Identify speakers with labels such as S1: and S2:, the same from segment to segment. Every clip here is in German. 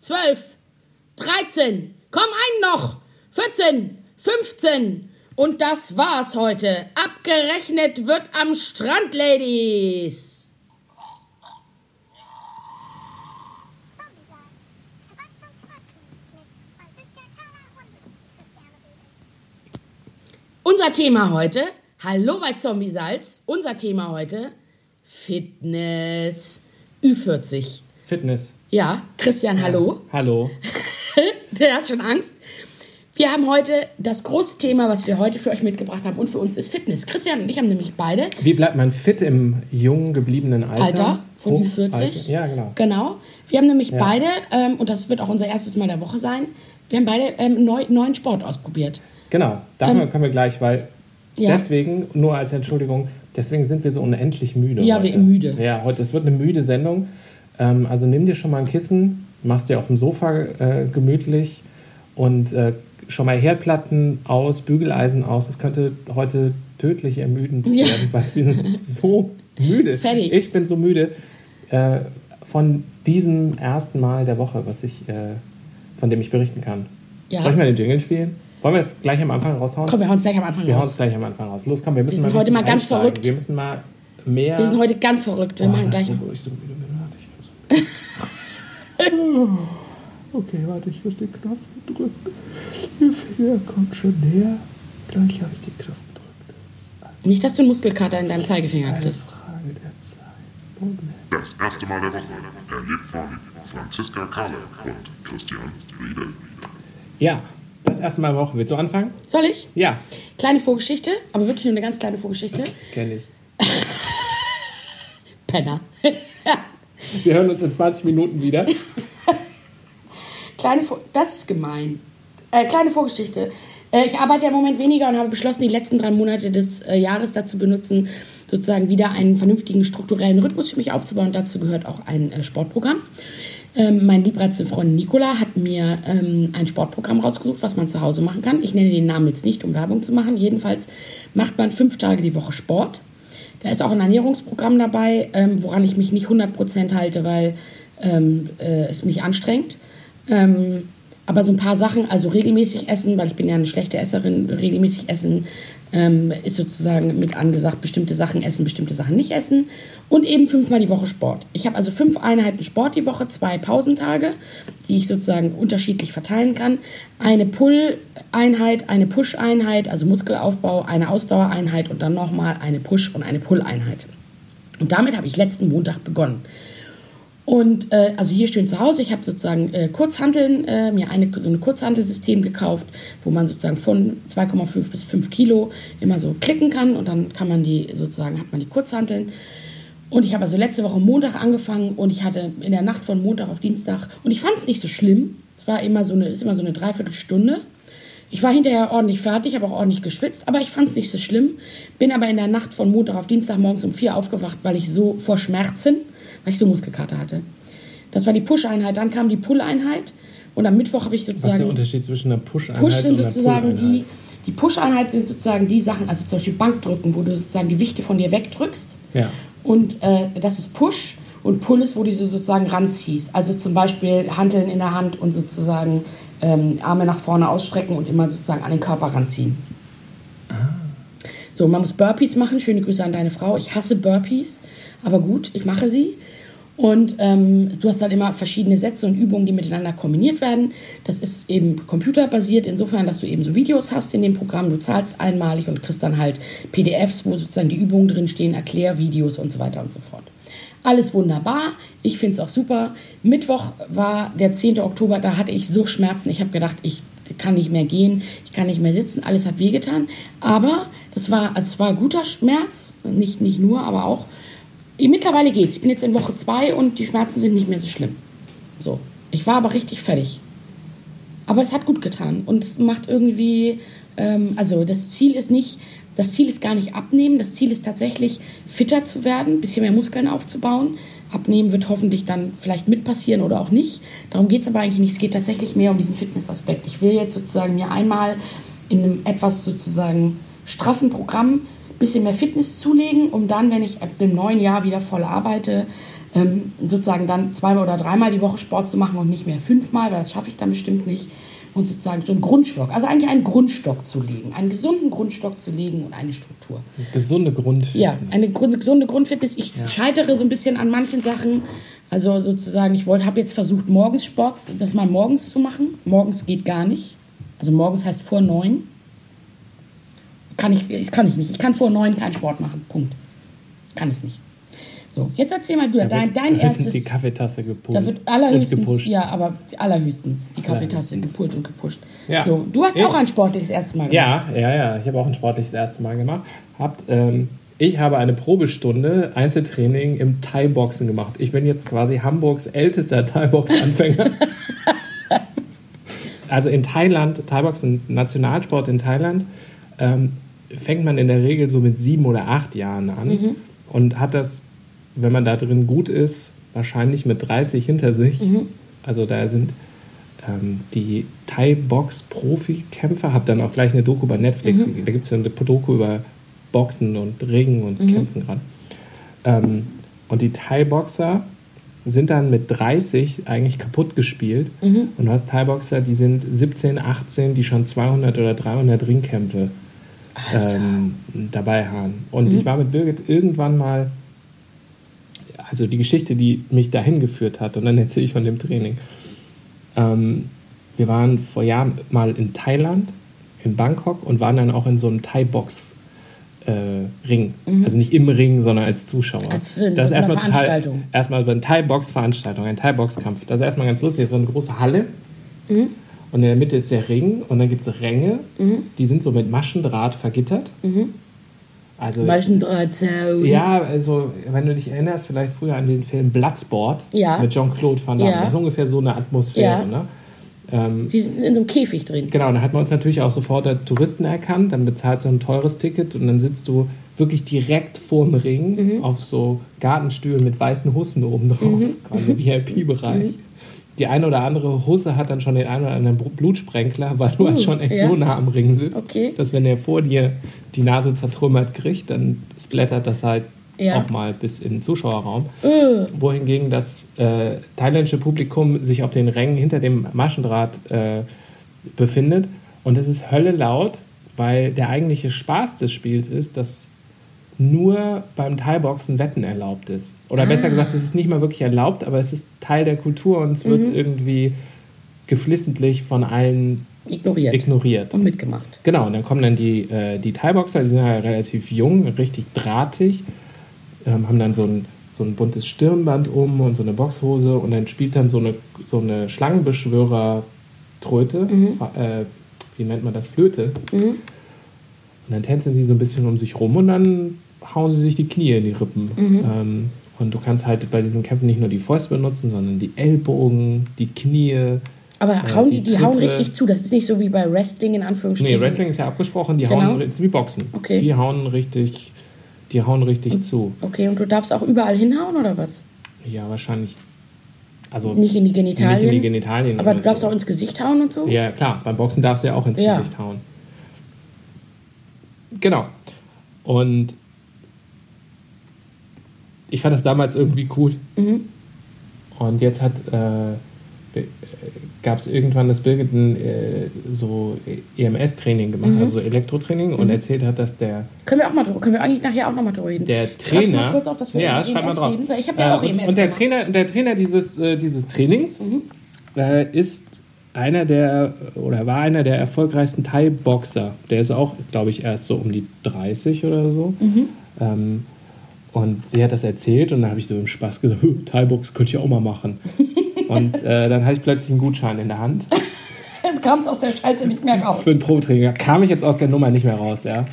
S1: 12, 13, komm ein noch, 14, 15. Und das war's heute. Abgerechnet wird am Strand, Ladies. Unser Thema heute, hallo bei Zombie Salz, unser Thema heute, Fitness, Ü40.
S2: Fitness.
S1: Ja, Christian, hallo.
S2: Hallo.
S1: Der hat schon Angst. Wir haben heute das große Thema, was wir heute für euch mitgebracht haben und für uns ist Fitness. Christian und ich haben nämlich beide
S2: Wie bleibt man fit im jung gebliebenen Alter?
S1: Alter von
S2: Hoch-
S1: Ü40.
S2: Alter. Ja, genau.
S1: Genau. Wir haben nämlich
S2: Ja.
S1: beide, ähm, und das wird auch unser erstes Mal der Woche sein, wir haben beide ähm, neu, neuen Sport ausprobiert.
S2: Genau, davon kommen wir gleich, weil
S1: Ähm, Ja.
S2: deswegen, nur als Entschuldigung, deswegen sind wir so unendlich müde.
S1: Ja,
S2: heute.
S1: wir sind müde.
S2: Ja, heute, es wird eine müde Sendung. Ähm, also nimm dir schon mal ein Kissen, machst dir auf dem Sofa äh, gemütlich und äh, schon mal Herdplatten aus, Bügeleisen aus. Es könnte heute tödlich ermüdend
S1: Ja.
S2: werden, weil wir sind so müde.
S1: Fertig.
S2: Ich bin so müde äh, von diesem ersten Mal der Woche, was ich, äh, von dem ich berichten kann.
S1: Ja.
S2: Soll ich mal den Jingle spielen? Wollen wir das gleich am Anfang raushauen?
S1: Komm, wir hauen es gleich am Anfang
S2: Wir hauen
S1: raus.
S2: es gleich am Anfang raus. Los, komm, wir müssen
S1: Wir sind
S2: mal
S1: heute mal ganz
S2: einsteigen.
S1: verrückt.
S2: Wir müssen mal mehr.
S1: Wir sind heute ganz verrückt. Wir
S2: Oh,
S1: machen
S2: das
S1: gleich.
S2: war, okay, warte, ich muss den Knopf drücken. Ihr Finger kommt schon näher. Gleich habe ich den Knopf gedrückt. Das
S1: Nicht, dass du einen Muskelkater in deinem Zeigefinger kriegst.
S2: Frage der Zeit. Moment.
S3: Das erste Mal der Woche, erlebt von Franziska Kalle und Christian Riedel.
S2: Ja, das erste Mal der Woche. Willst du anfangen?
S1: Soll ich?
S2: Ja,
S1: Kleine Vorgeschichte, aber wirklich nur eine ganz kleine Vorgeschichte.
S2: kenne ich.
S1: Penner.
S2: Wir hören uns in 20 Minuten wieder.
S1: Kleine Vor das ist gemein. Äh, kleine Vorgeschichte. Äh, ich arbeite ja im Moment weniger und habe beschlossen, die letzten drei Monate des äh, Jahres dazu benutzen, sozusagen wieder einen vernünftigen strukturellen Rhythmus für mich aufzubauen. Dazu gehört auch ein äh, Sportprogramm. Ähm, mein liebreizte Freund Nicola hat mir ähm, ein Sportprogramm rausgesucht, was man zu Hause machen kann. Ich nenne den Namen jetzt nicht, um Werbung zu machen. Jedenfalls macht man fünf Tage die Woche Sport. Da ist auch ein Ernährungsprogramm dabei, ähm, woran ich mich nicht 100% halte, weil ähm, äh, es mich anstrengt. Ähm, aber so ein paar Sachen, also regelmäßig essen, weil ich bin ja eine schlechte Esserin, regelmäßig essen ähm, ist sozusagen mit angesagt, bestimmte Sachen essen, bestimmte Sachen nicht essen. Und eben fünfmal die Woche Sport. Ich habe also fünf Einheiten Sport die Woche, zwei Pausentage, die ich sozusagen unterschiedlich verteilen kann. Eine Pull-Einheit, eine Push-Einheit, also Muskelaufbau, eine Ausdauereinheit und dann nochmal eine Push- und eine Pull-Einheit. Und damit habe ich letzten Montag begonnen. Und äh, also hier schön zu Hause, ich habe sozusagen äh, Kurzhanteln, äh, mir eine, so ein Kurzhantelsystem gekauft, wo man sozusagen von 2,5 bis 5 Kilo immer so klicken kann und dann kann man die sozusagen, hat man die Kurzhanteln. Und ich habe also letzte Woche Montag angefangen und ich hatte in der Nacht von Montag auf Dienstag und ich fand es nicht so schlimm. Es war immer so eine, ist immer so eine Dreiviertelstunde. Ich war hinterher ordentlich fertig, habe auch ordentlich geschwitzt, aber ich fand es nicht so schlimm. Bin aber in der Nacht von Montag auf Dienstag morgens um vier aufgewacht, weil ich so vor Schmerzen, weil ich so Muskelkater hatte. Das war die Push-Einheit, dann kam die Pull-Einheit und am Mittwoch habe ich
S2: Was ist
S1: sozusagen.
S2: der Unterschied zwischen einer Push-Einheit
S1: Push sind
S2: und einer
S1: sozusagen die,
S2: Pull-Einheit?
S1: die Push-Einheit sind sozusagen die Sachen, also zum Beispiel Bankdrücken, wo du sozusagen Gewichte von dir wegdrückst.
S2: Ja.
S1: Und äh, das ist Push und Pull ist, wo du sozusagen ranziehst. Also zum Beispiel Hanteln in der Hand und sozusagen ähm, Arme nach vorne ausstrecken und immer sozusagen an den Körper ranziehen. So, man muss Burpees machen. Schöne Grüße an deine Frau. Ich hasse Burpees, aber gut, ich mache sie. Und ähm, du hast halt immer verschiedene Sätze und Übungen, die miteinander kombiniert werden. Das ist eben computerbasiert, insofern, dass du eben so Videos hast in dem Programm. Du zahlst einmalig und kriegst dann halt PDFs, wo sozusagen die Übungen drinstehen, Erklärvideos und so weiter und so fort. Alles wunderbar. Ich finde es auch super. Mittwoch war der 10. Oktober, da hatte ich so Schmerzen. Ich habe gedacht, ich kann nicht mehr gehen, ich kann nicht mehr sitzen, alles hat wehgetan. Aber das war, also es war guter Schmerz, nicht, nicht nur, aber auch. Mittlerweile geht's. Ich bin jetzt in Woche zwei und die Schmerzen sind nicht mehr so schlimm. So. Ich war aber richtig fertig. Aber es hat gut getan und es macht irgendwie, ähm, also das Ziel ist nicht, das Ziel ist gar nicht abnehmen, das Ziel ist tatsächlich fitter zu werden, ein bisschen mehr Muskeln aufzubauen. Abnehmen wird hoffentlich dann vielleicht mit passieren oder auch nicht. Darum geht es aber eigentlich nicht. Es geht tatsächlich mehr um diesen Fitnessaspekt. Ich will jetzt sozusagen mir einmal in einem etwas sozusagen straffen Programm bisschen mehr Fitness zulegen, um dann, wenn ich ab dem neuen Jahr wieder voll arbeite, ähm, sozusagen dann zweimal oder dreimal die Woche Sport zu machen und nicht mehr fünfmal, weil das schaffe ich dann bestimmt nicht. Und sozusagen so einen Grundstock, also eigentlich einen Grundstock zu legen, einen gesunden Grundstock zu legen und eine Struktur.
S2: Gesunde Grundfitness.
S1: Ja, eine gesunde Grundfitness. Ich scheitere so ein bisschen an manchen Sachen. Also sozusagen, ich habe jetzt versucht, morgens Sport, das mal morgens zu machen. Morgens geht gar nicht. Also morgens heißt vor neun. Kann ich, das kann ich nicht. Ich kann vor neun keinen Sport machen. Punkt. Kann es nicht. So, jetzt erzähl mal du,
S2: Da
S1: dein, dein erstes.
S2: die Kaffeetasse gepult.
S1: Da wird allerhöchstens,
S2: gepusht.
S1: ja, aber allerhöchstens die Kaffeetasse
S2: Allerhöchstens.
S1: gepult und gepusht.
S2: Ja.
S1: So, du hast
S2: Ich-
S1: auch ein sportliches erstes Mal gemacht.
S2: Ja, ja, ja. Ich habe auch ein sportliches erste Mal gemacht. Habt, ähm, ich habe eine Probestunde Einzeltraining im Thai-Boxen gemacht. Ich bin jetzt quasi Hamburgs ältester Thai-Box-Anfänger. also in Thailand, Thai-Boxen, Nationalsport in Thailand, ähm, fängt man in der Regel so mit sieben oder acht Jahren an
S1: Mhm.
S2: und hat das, wenn man da drin gut ist, wahrscheinlich mit 30 hinter sich.
S1: Mhm.
S2: Also da sind ähm, die Thai-Box-Profikämpfer, habe dann auch gleich eine Doku bei Netflix.
S1: Mhm.
S2: Da gibt es eine Doku über Boxen und Ringen und Kämpfen gerade. Ähm, und die Thai-Boxer sind dann mit 30 eigentlich kaputt gespielt.
S1: Mhm.
S2: Und du hast Thai-Boxer, die sind 17, 18, die schon 200 oder 300 Ringkämpfe ähm, dabei haben. Und
S1: Mhm.
S2: ich war mit Birgit irgendwann mal, also die Geschichte, die mich dahin geführt hat, und dann erzähle ich von dem Training. Ähm, wir waren vor Jahren mal in Thailand, in Bangkok, und waren dann auch in so einem Thai-Box. Äh, Ring. Also nicht im Ring, sondern als Zuschauer.
S1: Mhm. Als
S2: das
S1: das
S2: ist
S1: eine
S2: erstmal
S1: Veranstaltung.
S2: Thai, erstmal eine Thai-Box-Veranstaltung, ein Thai-Box-Kampf. Das ist erstmal ganz lustig. Das war eine große Halle.
S1: Mhm.
S2: Und in der Mitte ist der Ring und dann gibt es Ränge, die sind so mit Maschendraht vergittert. Also,
S1: Maschendrahtzaun.
S2: ja, also, wenn du dich erinnerst, vielleicht früher an den Film Bloodsport
S1: Ja.
S2: mit Jean-Claude Van Damme.
S1: Ja.
S2: Das ist ungefähr so eine Atmosphäre.
S1: Ja.
S2: Ne? Ähm,
S1: Die sind in so einem Käfig drin.
S2: Genau, da hat man uns natürlich auch sofort als Touristen erkannt. Dann bezahlst du ein teures Ticket und dann sitzt du wirklich direkt vorm Ring auf so Gartenstühlen mit weißen Hussen oben drauf, quasi im VIP-Bereich. Die eine oder andere Husse hat dann schon den einen oder anderen Blutsprenkler, weil du halt schon echt
S1: ja.
S2: so nah am Ring sitzt,
S1: Okay.
S2: dass wenn der vor dir die Nase zertrümmert kriegt, dann splattert das halt
S1: Ja.
S2: auch mal bis in den Zuschauerraum. Wohingegen das äh, thailändische Publikum sich auf den Rängen hinter dem Maschendraht äh, befindet. Und es ist Hölle laut, weil der eigentliche Spaß des Spiels ist, dass nur beim Thai-Boxen Wetten erlaubt ist. Oder besser gesagt, es ist nicht mal wirklich erlaubt, aber es ist Teil der Kultur und es wird irgendwie geflissentlich von allen
S1: Ignoriert.
S2: ignoriert.
S1: Und mitgemacht.
S2: Genau, und dann kommen dann die, äh, die Thai-Boxer, die sind ja relativ jung, richtig drahtig, ähm, haben dann so ein, so ein buntes Stirnband um und so eine Boxhose und dann spielt dann so eine, so eine Schlangenbeschwörer-Tröte, Fa- äh, wie nennt man das, Flöte. Und dann tänzen sie so ein bisschen um sich rum und dann hauen sie sich die Knie in die Rippen. Ähm, und du kannst halt bei diesen Kämpfen nicht nur die Fäuste benutzen, sondern die Ellbogen, die Knie.
S1: Aber
S2: Äh,
S1: hauen die,
S2: die
S1: die hauen richtig zu. Das ist nicht so wie bei Wrestling in
S2: Nee,
S1: Anführungsstrichen.
S2: Wrestling ist ja abgesprochen, die
S1: Genau.
S2: hauen, ist wie Boxen.
S1: Okay.
S2: Die hauen richtig, die hauen richtig zu.
S1: Okay, und du darfst auch überall hinhauen oder was?
S2: Ja, wahrscheinlich. Also
S1: Nicht in die Genitalien?
S2: Nicht in die Genitalien.
S1: Aber du darfst
S2: so.
S1: auch ins Gesicht hauen und so?
S2: Ja, klar, beim Boxen darfst du ja auch ins
S1: Ja.
S2: Gesicht hauen. Genau. Und ich fand das damals irgendwie cool.
S1: Mhm.
S2: Und jetzt hat äh, gab es irgendwann, dass Birgit ein äh, so EMS-Training gemacht,
S1: Mhm.
S2: also so Elektrotraining, und erzählt hat, dass der
S1: Können wir auch mal drüber, können wir eigentlich nachher auch noch mal drüber reden.
S2: der
S1: Schreib's mal
S2: Trainer.
S1: kurz auf, dass wir
S2: ja, schreib mal
S1: EMS
S2: drauf.
S1: reden, weil ich habe ja auch
S2: Äh, und,
S1: EMS
S2: und der
S1: gemacht. Mhm.
S2: Trainer, der Trainer dieses, äh, dieses Trainings äh, ist einer der oder war einer der erfolgreichsten Thai-Boxer. Der ist auch, glaube ich, erst so um die 30 oder so.
S1: Mhm.
S2: Ähm, und sie hat das erzählt und da habe ich so im Spaß gesagt, "Hö, Thai-Box könnte ich auch mal machen. und äh, dann hatte ich plötzlich einen Gutschein in der Hand
S1: Dann kam es aus der Scheiße nicht mehr raus.
S2: für ein Probetraining. Da kam ich jetzt aus der Nummer nicht mehr raus, ja.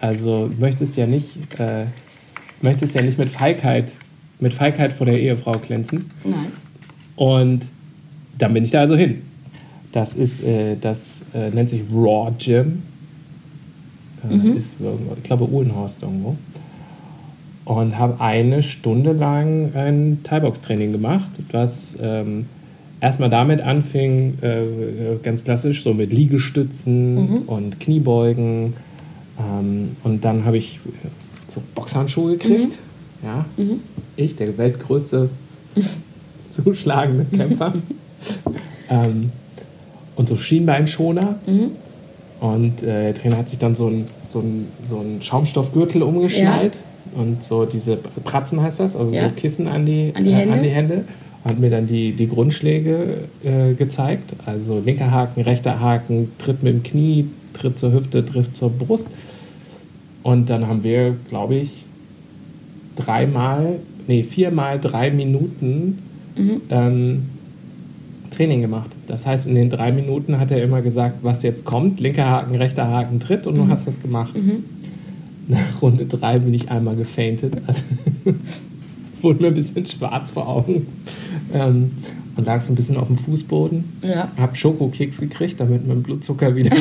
S2: Also du möchtest ja nicht, äh, möchtest ja nicht mit Feigheit, mit Feigheit vor der Ehefrau glänzen.
S1: Nein.
S2: Und dann bin ich da also hin. Das ist, äh, das äh, nennt sich Raw Gym. Äh, Ist irgendwo, ich glaube Uhlenhorst irgendwo. Und habe eine Stunde lang ein Thai-Box-Training gemacht, was ähm, erstmal damit anfing, äh, ganz klassisch, so mit Liegestützen und Kniebeugen. Ähm, und dann habe ich so Boxhandschuhe gekriegt. Ja. Ich, der weltgrößte zuschlagende Kämpfer. ähm, und so Schienbeinschoner. Und äh, der Trainer hat sich dann so ein, so ein, so ein Schaumstoffgürtel umgeschnallt. Und so diese Pratzen heißt das, also
S1: Ja.
S2: so Kissen an die,
S1: An die
S2: äh,
S1: Hände?
S2: an die Hände. Hat mir dann die, die Grundschläge äh, gezeigt. Also linker Haken, rechter Haken, Tritt mit dem Knie, Tritt zur Hüfte, Tritt zur Brust. Und dann haben wir, glaube ich, dreimal, nee, viermal drei Minuten ähm, Training gemacht. Das heißt, in den drei Minuten hat er immer gesagt, was jetzt kommt. Linker Haken, rechter Haken, Tritt und du hast das gemacht. Nach Runde drei bin ich einmal gefeintet. Also, wurde mir ein bisschen schwarz vor Augen. Ähm, und lag so ein bisschen auf dem Fußboden.
S1: Ja.
S2: Hab Schokokeks gekriegt, damit mein Blutzucker wieder,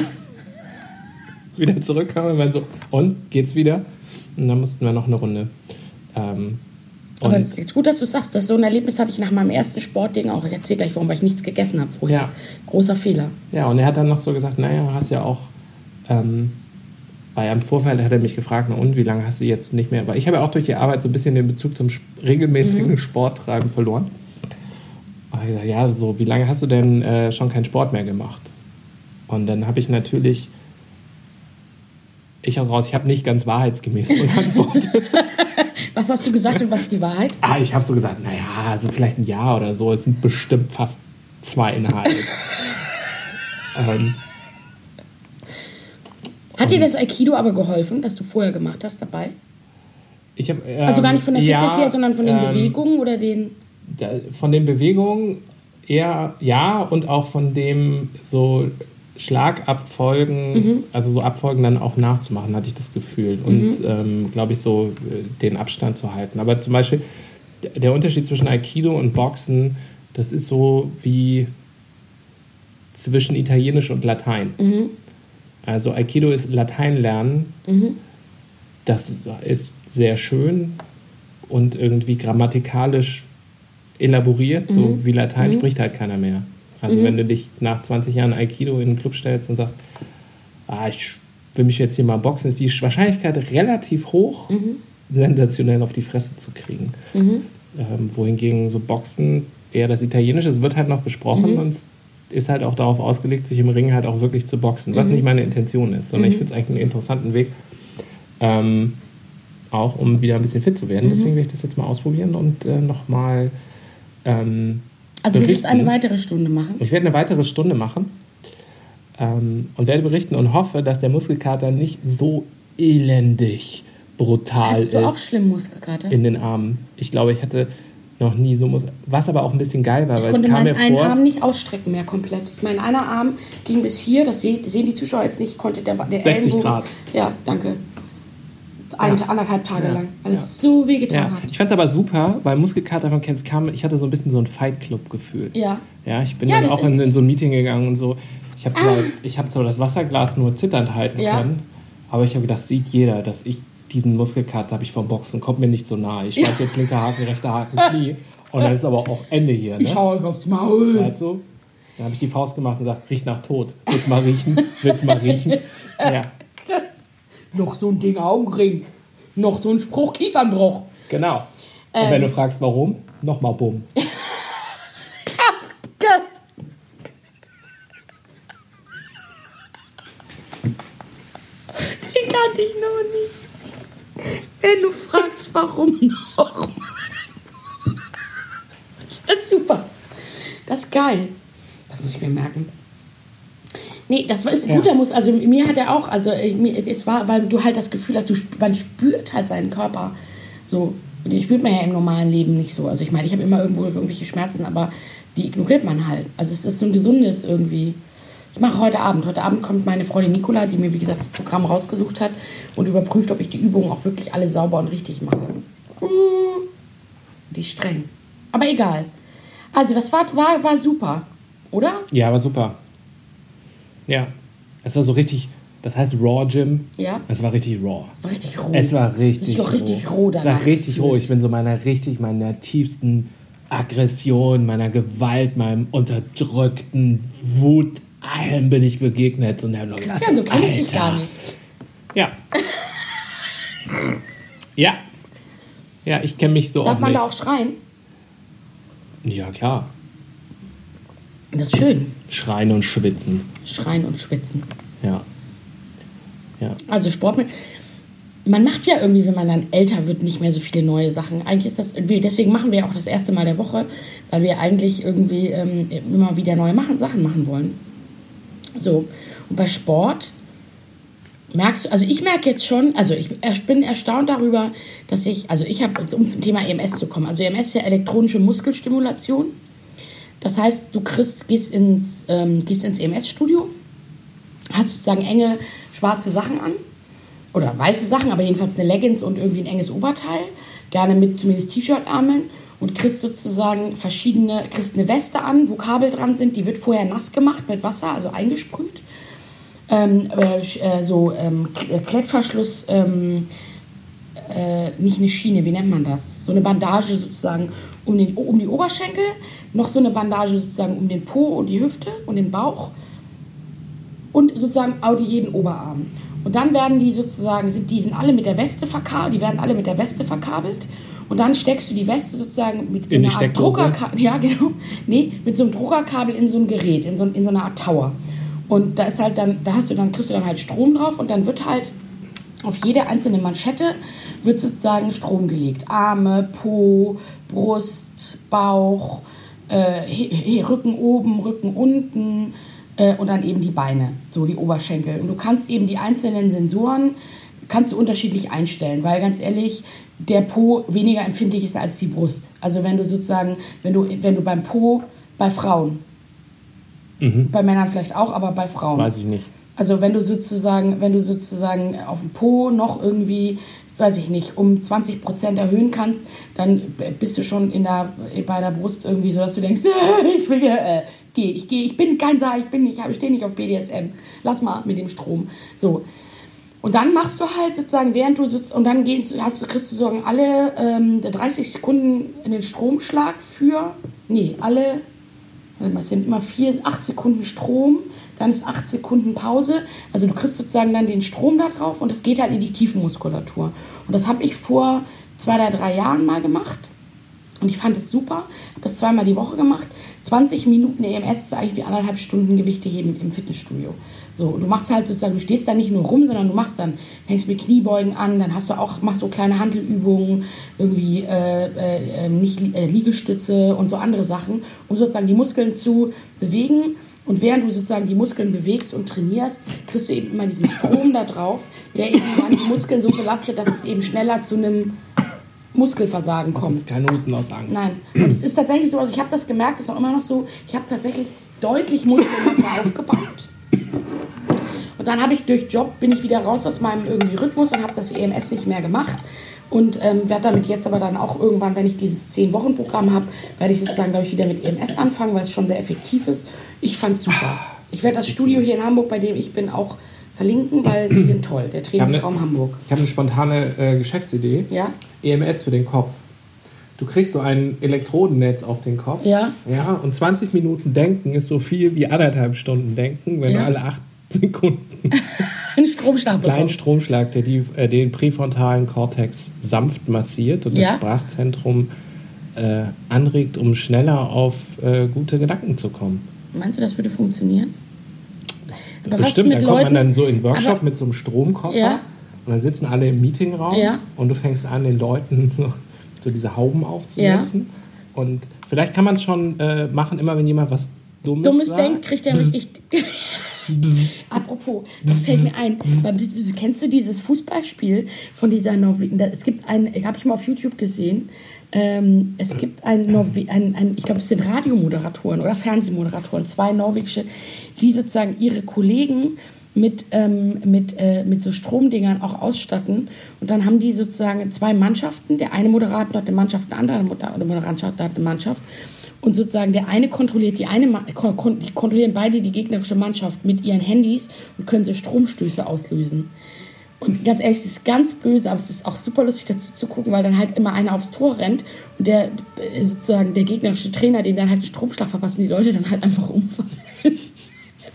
S2: wieder zurückkam. Und dann so, und geht's wieder? Und dann mussten wir noch eine Runde. Ähm,
S1: Aber
S2: und
S1: es ist gut, dass du sagst, dass so ein Erlebnis hatte ich nach meinem ersten Sportding auch. Ich erzähle gleich, warum, weil ich nichts gegessen habe vorher.
S2: Ja.
S1: Großer Fehler.
S2: Ja, und er hat dann noch so gesagt, naja, hast ja auch, ähm, bei einem Vorfall hat er mich gefragt, na und wie lange hast du jetzt nicht mehr, weil ich habe ja auch durch die Arbeit so ein bisschen den Bezug zum regelmäßigen Sporttreiben verloren. Gesagt, ja, so, wie lange hast du denn äh, schon keinen Sport mehr gemacht? Und dann habe ich natürlich, ich aus raus, ich habe nicht ganz wahrheitsgemäß geantwortet.
S1: Was hast du gesagt und was ist die Wahrheit?
S2: ah, ich habe so gesagt, naja, so vielleicht ein Jahr oder so, es sind bestimmt fast zweieinhalb. ähm,
S1: Hat dir das Aikido aber geholfen, das du vorher gemacht hast dabei?
S2: ich hab, ähm,
S1: Also gar nicht von der Fitness
S2: ja,
S1: her, sondern von den
S2: ähm,
S1: Bewegungen oder den.
S2: da, von den Bewegungen eher ja und auch von dem so Schlagabfolgen,
S1: Mhm.
S2: also so Abfolgen dann auch nachzumachen, hatte ich das Gefühl. Und
S1: Mhm.
S2: ähm, glaube ich, so äh, den Abstand zu halten. Aber zum Beispiel der Unterschied zwischen Aikido und Boxen, das ist so wie zwischen Italienisch und Latein.
S1: Mhm.
S2: Also Aikido ist Latein lernen. Das ist sehr schön und irgendwie grammatikalisch elaboriert, so wie Latein spricht halt keiner mehr. Also wenn du dich nach 20 Jahren Aikido in den Club stellst und sagst, ah, ich will mich jetzt hier mal boxen, ist die Wahrscheinlichkeit relativ hoch, sensationell auf die Fresse zu kriegen. Ähm, wohingegen so Boxen eher das Italienische, es wird halt noch gesprochen und ist halt auch darauf ausgelegt, sich im Ring halt auch wirklich zu boxen, was nicht meine Intention ist, sondern ich finde es eigentlich einen interessanten Weg, ähm, auch um wieder ein bisschen fit zu werden. Deswegen werde ich das jetzt mal ausprobieren und äh, nochmal ähm,
S1: Also du wirst eine weitere Stunde machen.
S2: Ich werde eine weitere Stunde machen ähm, und werde berichten und hoffe, dass der Muskelkater nicht so elendig brutal
S1: Hattest du auch
S2: ist
S1: schlimm Muskelkater?
S2: in den Armen. Ich glaube, ich hatte noch nie so Muskel... Was aber auch ein bisschen geil war,
S1: Ich
S2: weil es
S1: konnte
S2: kam mir
S1: meinen einen
S2: vor...
S1: Arm nicht ausstrecken mehr komplett. Mein einer Arm ging bis hier, das sehen, sehen die Zuschauer jetzt nicht, konnte der, der
S2: 60
S1: Ellenbogen.
S2: Grad.
S1: Ja, danke. Ein,
S2: Ja.
S1: Anderthalb Tage
S2: Ja.
S1: lang, weil
S2: Ja.
S1: es so weh getan
S2: Ja,
S1: hat.
S2: ich fand es aber super, weil Muskelkater von Camps kam, ich hatte so ein bisschen so ein Fight Club Gefühl.
S1: Ja.
S2: Ja, ich bin
S1: Ja,
S2: dann
S1: das
S2: auch in, in so ein Meeting gegangen und so. Ich habe zwar, ich hab zwar das Wasserglas nur zitternd halten
S1: Ja.
S2: können, aber ich habe gedacht, sieht jeder, dass ich diesen Muskelkater habe ich vom Boxen, kommt mir nicht so nahe. Ich weiß jetzt linker Haken, rechter Haken, Knie und dann ist aber auch Ende hier. Ne?
S1: Ich schau euch aufs Maul.
S2: Weißt du? Dann habe ich die Faust gemacht und gesagt, riecht nach Tod. Willst mal riechen? Willst mal riechen? Ja,
S1: Noch so ein Ding Augenring. Noch so ein Spruch Kiefernbruch.
S2: genau. Und
S1: Ähm.
S2: wenn du fragst, warum, nochmal bumm.
S1: Den kannte ich noch nicht. Wenn du fragst, warum noch? Das ist super. Das ist geil. Das muss ich mir merken. Nee, das ist
S2: Ja.
S1: gut, der muss, also mir hat er auch, also mir, es war, weil du halt das Gefühl hast, du, man spürt halt seinen Körper so. Den spürt man ja im normalen Leben nicht so. Also ich meine, ich habe immer irgendwo irgendwelche Schmerzen, aber die ignoriert man halt. Also es ist so ein gesundes irgendwie. Ich mache heute Abend. Heute Abend kommt meine Freundin Nicola, die mir, wie gesagt, das Programm rausgesucht hat und überprüft, ob ich die Übungen auch wirklich alle sauber und richtig mache. Die ist streng. Aber egal. Also das war, war, war super, oder?
S2: Ja, aber super. Ja, es war so richtig, das heißt Raw Gym.
S1: Ja.
S2: Es war richtig raw.
S1: War richtig roh.
S2: Es war richtig
S1: Ist doch richtig roh
S2: Es
S1: danach
S2: war richtig roh. Ich bin so meiner richtig, meiner tiefsten Aggression, meiner Gewalt, meinem unterdrückten Wut, allem bin ich begegnet. Und hab nur gedacht,
S1: Christian, so kenne ich dich gar nicht.
S2: Ja. ja. Ja, ich kenne mich so
S1: Darf
S2: auch
S1: man
S2: nicht.
S1: da auch schreien?
S2: Ja, klar.
S1: Das ist schön.
S2: Schreien und schwitzen.
S1: Schreien und schwitzen.
S2: Ja. Ja.
S1: Also Sport mit. Man macht ja irgendwie, wenn man dann älter wird, nicht mehr so viele neue Sachen. Eigentlich ist das, wir- deswegen machen wir ja auch das erste Mal der Woche, weil wir eigentlich irgendwie ähm, immer wieder neue machen, Sachen machen wollen. So. Und bei Sport merkst du, also ich merke jetzt schon, also ich bin erstaunt darüber, dass ich, also ich habe, um zum Thema EMS zu kommen, also EMS ist ja elektronische Muskelstimulation. Das heißt, du kriegst, gehst ins, ähm, ins EMS-Studio, hast sozusagen enge schwarze Sachen an oder weiße Sachen, aber jedenfalls eine Leggings und irgendwie ein enges Oberteil, gerne mit zumindest T-Shirt-Ärmeln und kriegst sozusagen verschiedene, kriegst eine Weste an, wo Kabel dran sind, die wird vorher nass gemacht mit Wasser, also eingesprüht. Ähm, äh, äh, so ähm, äh, Klettverschluss, ähm, äh, nicht eine Schiene, wie nennt man das? So eine Bandage sozusagen um, den, um die Oberschenkel, noch so eine Bandage sozusagen um den Po und die Hüfte und den Bauch und sozusagen auch jeden Oberarm. Und dann werden die sozusagen, sind, die sind alle mit der Weste verkabelt, die werden alle mit der Weste verkabelt. Und dann steckst du die Weste sozusagen mit so
S2: In
S1: einer Art? Druckerkabel, ja genau, nee, mit so einem Druckerkabel in so ein Gerät, in so, in so eine Art Tower. Und da ist halt dann, da hast du dann, kriegst du dann halt Strom drauf und dann wird halt auf jede einzelne Manschette wird sozusagen Strom gelegt. Arme, Po, Brust, Bauch, äh, Rücken oben, Rücken unten äh, und dann eben die Beine, so die Oberschenkel. Und du kannst eben die einzelnen Sensoren kannst du unterschiedlich einstellen, weil ganz ehrlich, der Po weniger empfindlich ist als die Brust. Also wenn du sozusagen, wenn du, wenn du beim Po, bei Frauen, bei Männern vielleicht auch, aber bei Frauen.
S2: Weiß ich nicht.
S1: Also wenn du sozusagen, wenn du sozusagen auf dem Po noch irgendwie, weiß ich nicht, um 20 Prozent erhöhen kannst, dann bist du schon in der, bei der Brust irgendwie so, dass du denkst, ich will, äh, geh, ich gehe, ich bin kein Sa, ich bin nicht, ich stehe nicht auf BDSM. Lass mal mit dem Strom. So. Und dann machst du halt sozusagen, während du sitzt, und dann gehst, hast du, kriegst du sozusagen alle ähm, 30 Sekunden einen Stromschlag für, nee, alle Warte mal, es sind immer vier, acht Sekunden Strom, dann ist acht Sekunden Pause. Also du kriegst sozusagen dann den Strom da drauf und das geht halt in die Tiefenmuskulatur. Und das habe ich vor zwei oder drei Jahren mal gemacht. Und ich fand es super, habe das zweimal die Woche gemacht. 20 Minuten EMS ist eigentlich wie anderthalb Stunden Gewichte heben im Fitnessstudio. So, und du machst halt sozusagen, du stehst da nicht nur rum, sondern du machst dann, fängst mit Kniebeugen an, dann hast du auch, machst so kleine Handelübungen, irgendwie äh, äh, äh, nicht äh, Liegestütze und so andere Sachen, um sozusagen die Muskeln zu bewegen. Und während du sozusagen die Muskeln bewegst und trainierst, kriegst du eben immer diesen Strom da drauf, der eben dann die Muskeln so belastet, dass es eben schneller zu einem Muskelversagen
S2: Das
S1: kommt.
S2: ist kein Husten aus Angst.
S1: Nein. Und es ist tatsächlich so, also ich habe das gemerkt, ist auch immer noch so, ich habe tatsächlich deutlich Muskelmasse aufgebaut. Und dann habe ich durch Job, bin ich wieder raus aus meinem irgendwie Rhythmus und habe das EMS nicht mehr gemacht. Und ähm, werde damit jetzt aber dann auch irgendwann, wenn ich dieses 10-Wochen-Programm habe, werde ich sozusagen, glaube ich, wieder mit EMS anfangen, weil es schon sehr effektiv ist. Ich fand es super. Ich werde das Studio hier in Hamburg, bei dem ich bin, auch verlinken, weil die sind toll. Der Trainingsraum
S2: eine-
S1: Hamburg.
S2: Ich habe eine spontane äh, Geschäftsidee.
S1: Ja?
S2: EMS für den Kopf. Du kriegst so ein Elektrodennetz auf den Kopf.
S1: Ja.
S2: Ja, und 20 Minuten denken ist so viel wie anderthalb Stunden denken, wenn
S1: Ja.
S2: du alle acht Sekunden
S1: Einen Stromschlag
S2: einen kleinen. Stromschlag, der die, äh, den präfrontalen Kortex sanft massiert und
S1: Ja.
S2: das Sprachzentrum äh, anregt, um schneller auf äh, gute Gedanken zu kommen.
S1: Meinst du, das würde funktionieren? Aber
S2: Bestimmt, dann kommt man dann so in einen Workshop
S1: aber-
S2: mit so einem Stromkoffer
S1: Ja.
S2: und dann sitzen alle im Meetingraum
S1: Ja.
S2: und du fängst an, den Leuten so, so diese Hauben aufzusetzen. Und vielleicht kann man es schon äh, machen, immer wenn jemand was Dummes,
S1: Dummes denkt, kriegt er richtig. Apropos, das fällt mir ein. Kennst du dieses Fußballspiel von dieser Norwegen? Es gibt ein, habe ich mal auf YouTube gesehen. Ähm, es gibt ein, Norwe ein, ein ich glaube, es sind Radiomoderatoren oder Fernsehmoderatoren, zwei norwegische, die sozusagen ihre Kollegen mit, ähm, mit, äh, mit so Stromdingern auch ausstatten. Und dann haben die sozusagen zwei Mannschaften. Der eine Moderator hat eine Mannschaft, der andere Moder- oder Moderant hat eine Mannschaft. Und sozusagen der eine kontrolliert die eine, die kontrollieren beide die gegnerische Mannschaft mit ihren Handys und können so Stromstöße auslösen. Und ganz ehrlich, es ist ganz böse, aber es ist auch super lustig dazu zu gucken, weil dann halt immer einer aufs Tor rennt und der äh, sozusagen der gegnerische Trainer, dem dann halt einen Stromschlag verpasst und die Leute dann halt einfach umfallen.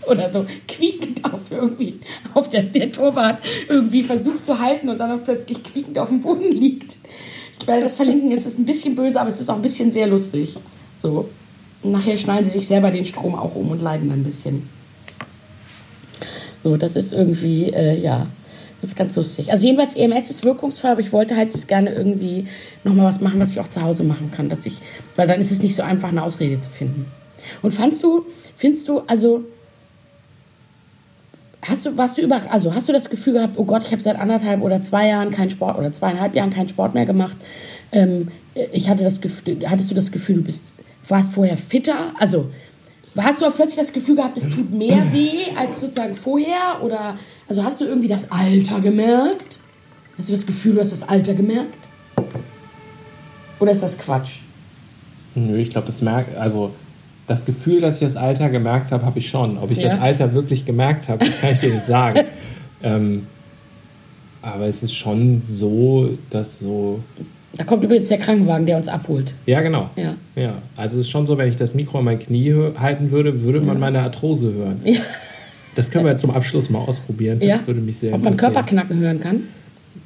S1: Oder so quiekend auf irgendwie, auf der, der Torwart irgendwie versucht zu halten und dann plötzlich quiekend auf dem Boden liegt. Ich werde das verlinken, es ist ein bisschen böse, aber es ist auch ein bisschen sehr lustig. So. Nachher schneiden sie sich selber den Strom auch um und leiden ein bisschen. So, das ist irgendwie, äh, ja, das ist ganz lustig. Also jedenfalls EMS ist wirkungsvoll, aber ich wollte halt jetzt gerne irgendwie nochmal was machen, was ich auch zu Hause machen kann. Dass ich, weil dann ist es nicht so einfach, eine Ausrede zu finden. Und fandst du, findest du, also hast du, warst du über, also hast du das Gefühl gehabt, oh Gott, ich habe seit anderthalb oder zwei Jahren keinen Sport oder zweieinhalb Jahren keinen Sport mehr gemacht. Ähm, ich hatte das Gefühl, hattest du das Gefühl, du bist, warst vorher fitter? Also hast du auch plötzlich das Gefühl gehabt, es tut mehr weh als sozusagen vorher? Oder also hast du irgendwie das Alter gemerkt? Hast du das Gefühl, du hast das Alter gemerkt? Oder ist das Quatsch?
S2: Nö, ich glaube, das merkt, also das Gefühl, dass ich das Alter gemerkt habe, habe ich schon. Ob ich
S1: Ja.
S2: das Alter wirklich gemerkt habe, das kann ich dir nicht sagen. ähm, aber es ist schon so, dass so.
S1: Da kommt übrigens der Krankenwagen, der uns abholt.
S2: Ja, genau.
S1: Ja.
S2: Ja, also es ist schon so, wenn ich das Mikro an mein Knie halten würde, würde man meine Arthrose hören.
S1: Ja.
S2: Das können wir zum Abschluss mal ausprobieren. Das
S1: Ja.
S2: würde mich sehr
S1: Ob man. Körperknacken hören kann?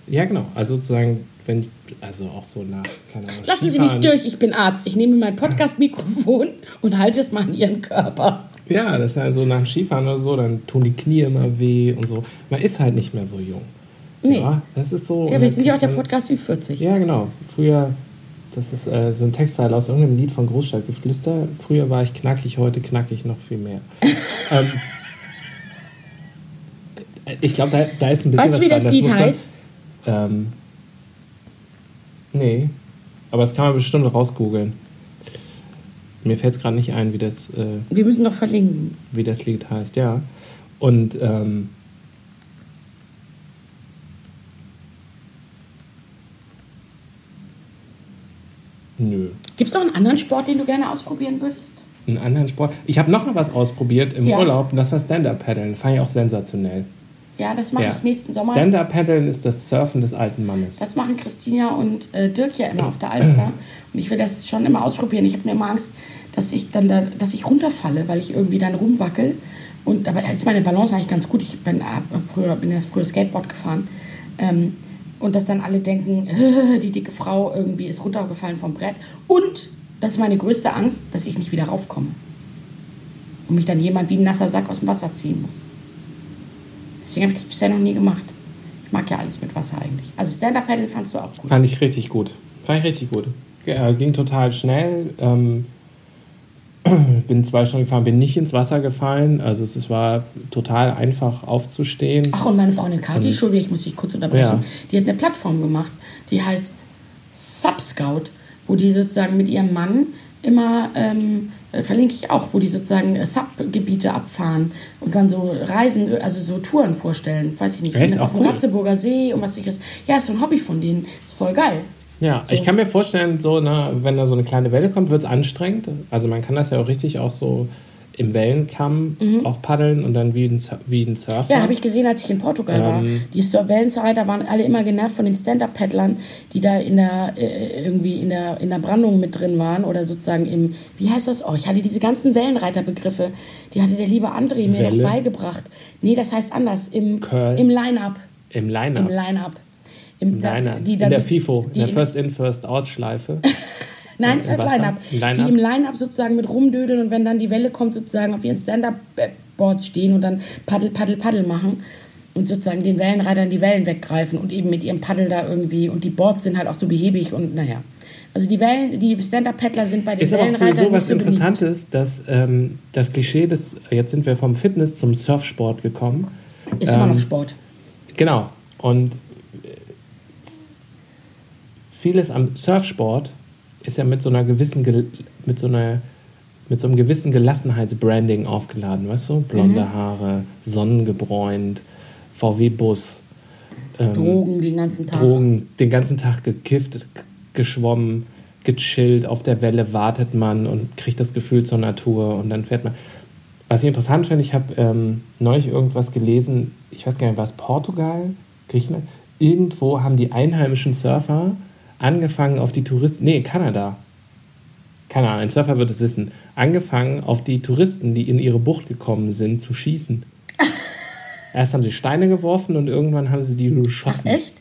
S2: Ja, genau. Also sozusagen, wenn ich, also auch so nach,
S1: Lassen Sie mich durch, ich bin Arzt. Ich nehme mein Podcast-Mikrofon und halte es mal an Ihren Körper.
S2: Ja, das ist ja so nach dem Skifahren oder so, dann tun die Knie immer weh und so. Man ist halt nicht mehr so jung.
S1: Nee.
S2: Ja, das ist so.
S1: Ja, wir sind ja auch der
S2: man-
S1: Podcast Ü40.
S2: Ja, genau. Früher, das ist äh, so ein Textteil aus irgendeinem Lied von Großstadtgeflüster. Früher war ich knackig, heute knackig noch viel mehr. ähm, ich glaube, da, da ist ein bisschen
S1: Weißt du, wie
S2: dran.
S1: das Lied
S2: man-
S1: heißt?
S2: Ähm, nee, aber das kann man bestimmt rausgoogeln. Mir fällt es gerade nicht ein, wie das, äh,
S1: Wir müssen doch verlinken.
S2: wie das Lied heißt, ja. Und ähm, nö.
S1: Gibt es noch einen anderen Sport, den du gerne ausprobieren würdest?
S2: Einen anderen Sport. Ich habe noch mal was ausprobiert im
S1: Ja.
S2: Urlaub und das war Stand-Up-Paddeln. Fand ich auch sensationell.
S1: Ja, das mache
S2: Ja.
S1: ich nächsten Sommer.
S2: Stand-Up-Paddeln ist das Surfen des alten Mannes.
S1: Das machen Christina und äh, Dirk ja immer auf der Alster. Und ich will das schon immer ausprobieren. Ich habe mir immer Angst, dass ich dann da, dass ich runterfalle, weil ich irgendwie dann rumwackel. Und dabei ist meine Balance eigentlich ganz gut. Ich bin, hab früher, bin erst früher Skateboard gefahren. Ähm, und dass dann alle denken, die dicke Frau irgendwie ist runtergefallen vom Brett. Und das ist meine größte Angst, dass ich nicht wieder raufkomme. Und mich dann jemand wie ein nasser Sack aus dem Wasser ziehen muss. Deswegen habe ich das bisher noch nie gemacht. Ich mag ja alles mit Wasser eigentlich. Also Stand-Up-Paddle fandst du auch gut.
S2: Fand ich richtig gut. Fand ich richtig gut. Ja, ging total schnell. Ähm, bin zwei Stunden gefahren, bin nicht ins Wasser gefallen. Also es, es war total einfach aufzustehen.
S1: Ach, und meine Freundin Kathi, Entschuldigung, ich muss dich kurz unterbrechen,
S2: Ja.
S1: die hat eine Plattform gemacht, die heißt Subscout, wo die sozusagen mit ihrem Mann immer, ähm, äh, verlinke ich auch, wo die sozusagen äh, Subgebiete abfahren und dann so Reisen, also so Touren vorstellen, weiß ich nicht,
S2: Echt?
S1: auf dem
S2: cool.
S1: Ratzeburger See und was ich ist. Ja, ist so ein Hobby von denen, ist voll geil.
S2: Ja, ich kann mir vorstellen, so, na, wenn da so eine kleine Welle kommt, wird es anstrengend. Also man kann das ja auch richtig auch so im Wellenkamm auch paddeln und dann wie ein, wie ein Surfer.
S1: Mhm. Ja, habe ich gesehen, als ich in Portugal war.
S2: Ähm.
S1: Die Sur- Wellenreiter waren alle immer genervt von den Stand-Up-Paddlern, die da in der, äh, irgendwie in der, in der Brandung mit drin waren oder sozusagen im, wie heißt das? Oh, ich hatte diese ganzen Wellenreiterbegriffe, die hatte der liebe André mir
S2: Welle?
S1: noch beigebracht. Nee, das heißt anders, im,
S2: Curl?
S1: im Line-Up.
S2: Im
S1: Im
S2: Line-Up.
S1: Im, da-
S2: Line
S1: die
S2: in der
S1: so-
S2: FIFO, in der
S1: in-
S2: First In, First Out Schleife.
S1: Nein, es heißt
S2: Wasser?
S1: Line-Up.
S2: Line-Up?
S1: Die im Line-Up sozusagen mit rumdödeln und wenn dann die Welle kommt, sozusagen auf ihren Stand-Up-Boards stehen und dann Paddel, Paddel, Paddel machen und sozusagen den Wellenreitern die Wellen weggreifen und eben mit ihrem Paddel da irgendwie und die Boards sind halt auch so behäbig und naja. Also die Wellen, die Stand-Up-Paddler sind bei den
S2: Ist aber auch
S1: Wellenreitern
S2: sowieso
S1: nicht
S2: was
S1: so.
S2: Interessantes, dass ähm, das Klischee des, jetzt sind wir vom Fitness zum Surfsport gekommen.
S1: Ist immer
S2: Ähm,
S1: noch Sport.
S2: Genau. Und vieles am Surfsport ist ja mit so einer gewissen, mit so einer, mit so einem gewissen Gelassenheitsbranding aufgeladen, weißt du? Blonde
S1: Mhm.
S2: Haare, sonnengebräunt, VW-Bus, ähm,
S1: Drogen den ganzen Tag.
S2: Drogen, den ganzen Tag gekifft, geschwommen, gechillt, auf der Welle wartet man und kriegt das Gefühl zur Natur und dann fährt man. Was ich interessant finde, ich habe ähm, neulich irgendwas gelesen, ich weiß gar nicht, was Portugal, Griechenland, irgendwo haben die einheimischen Surfer angefangen auf die Touristen, nee, Kanada, keine Ahnung, ein Surfer wird es wissen, angefangen auf die Touristen, die in ihre Bucht gekommen sind, zu schießen. Erst haben sie Steine geworfen und irgendwann haben sie die
S1: Ach,
S2: geschossen
S1: echt?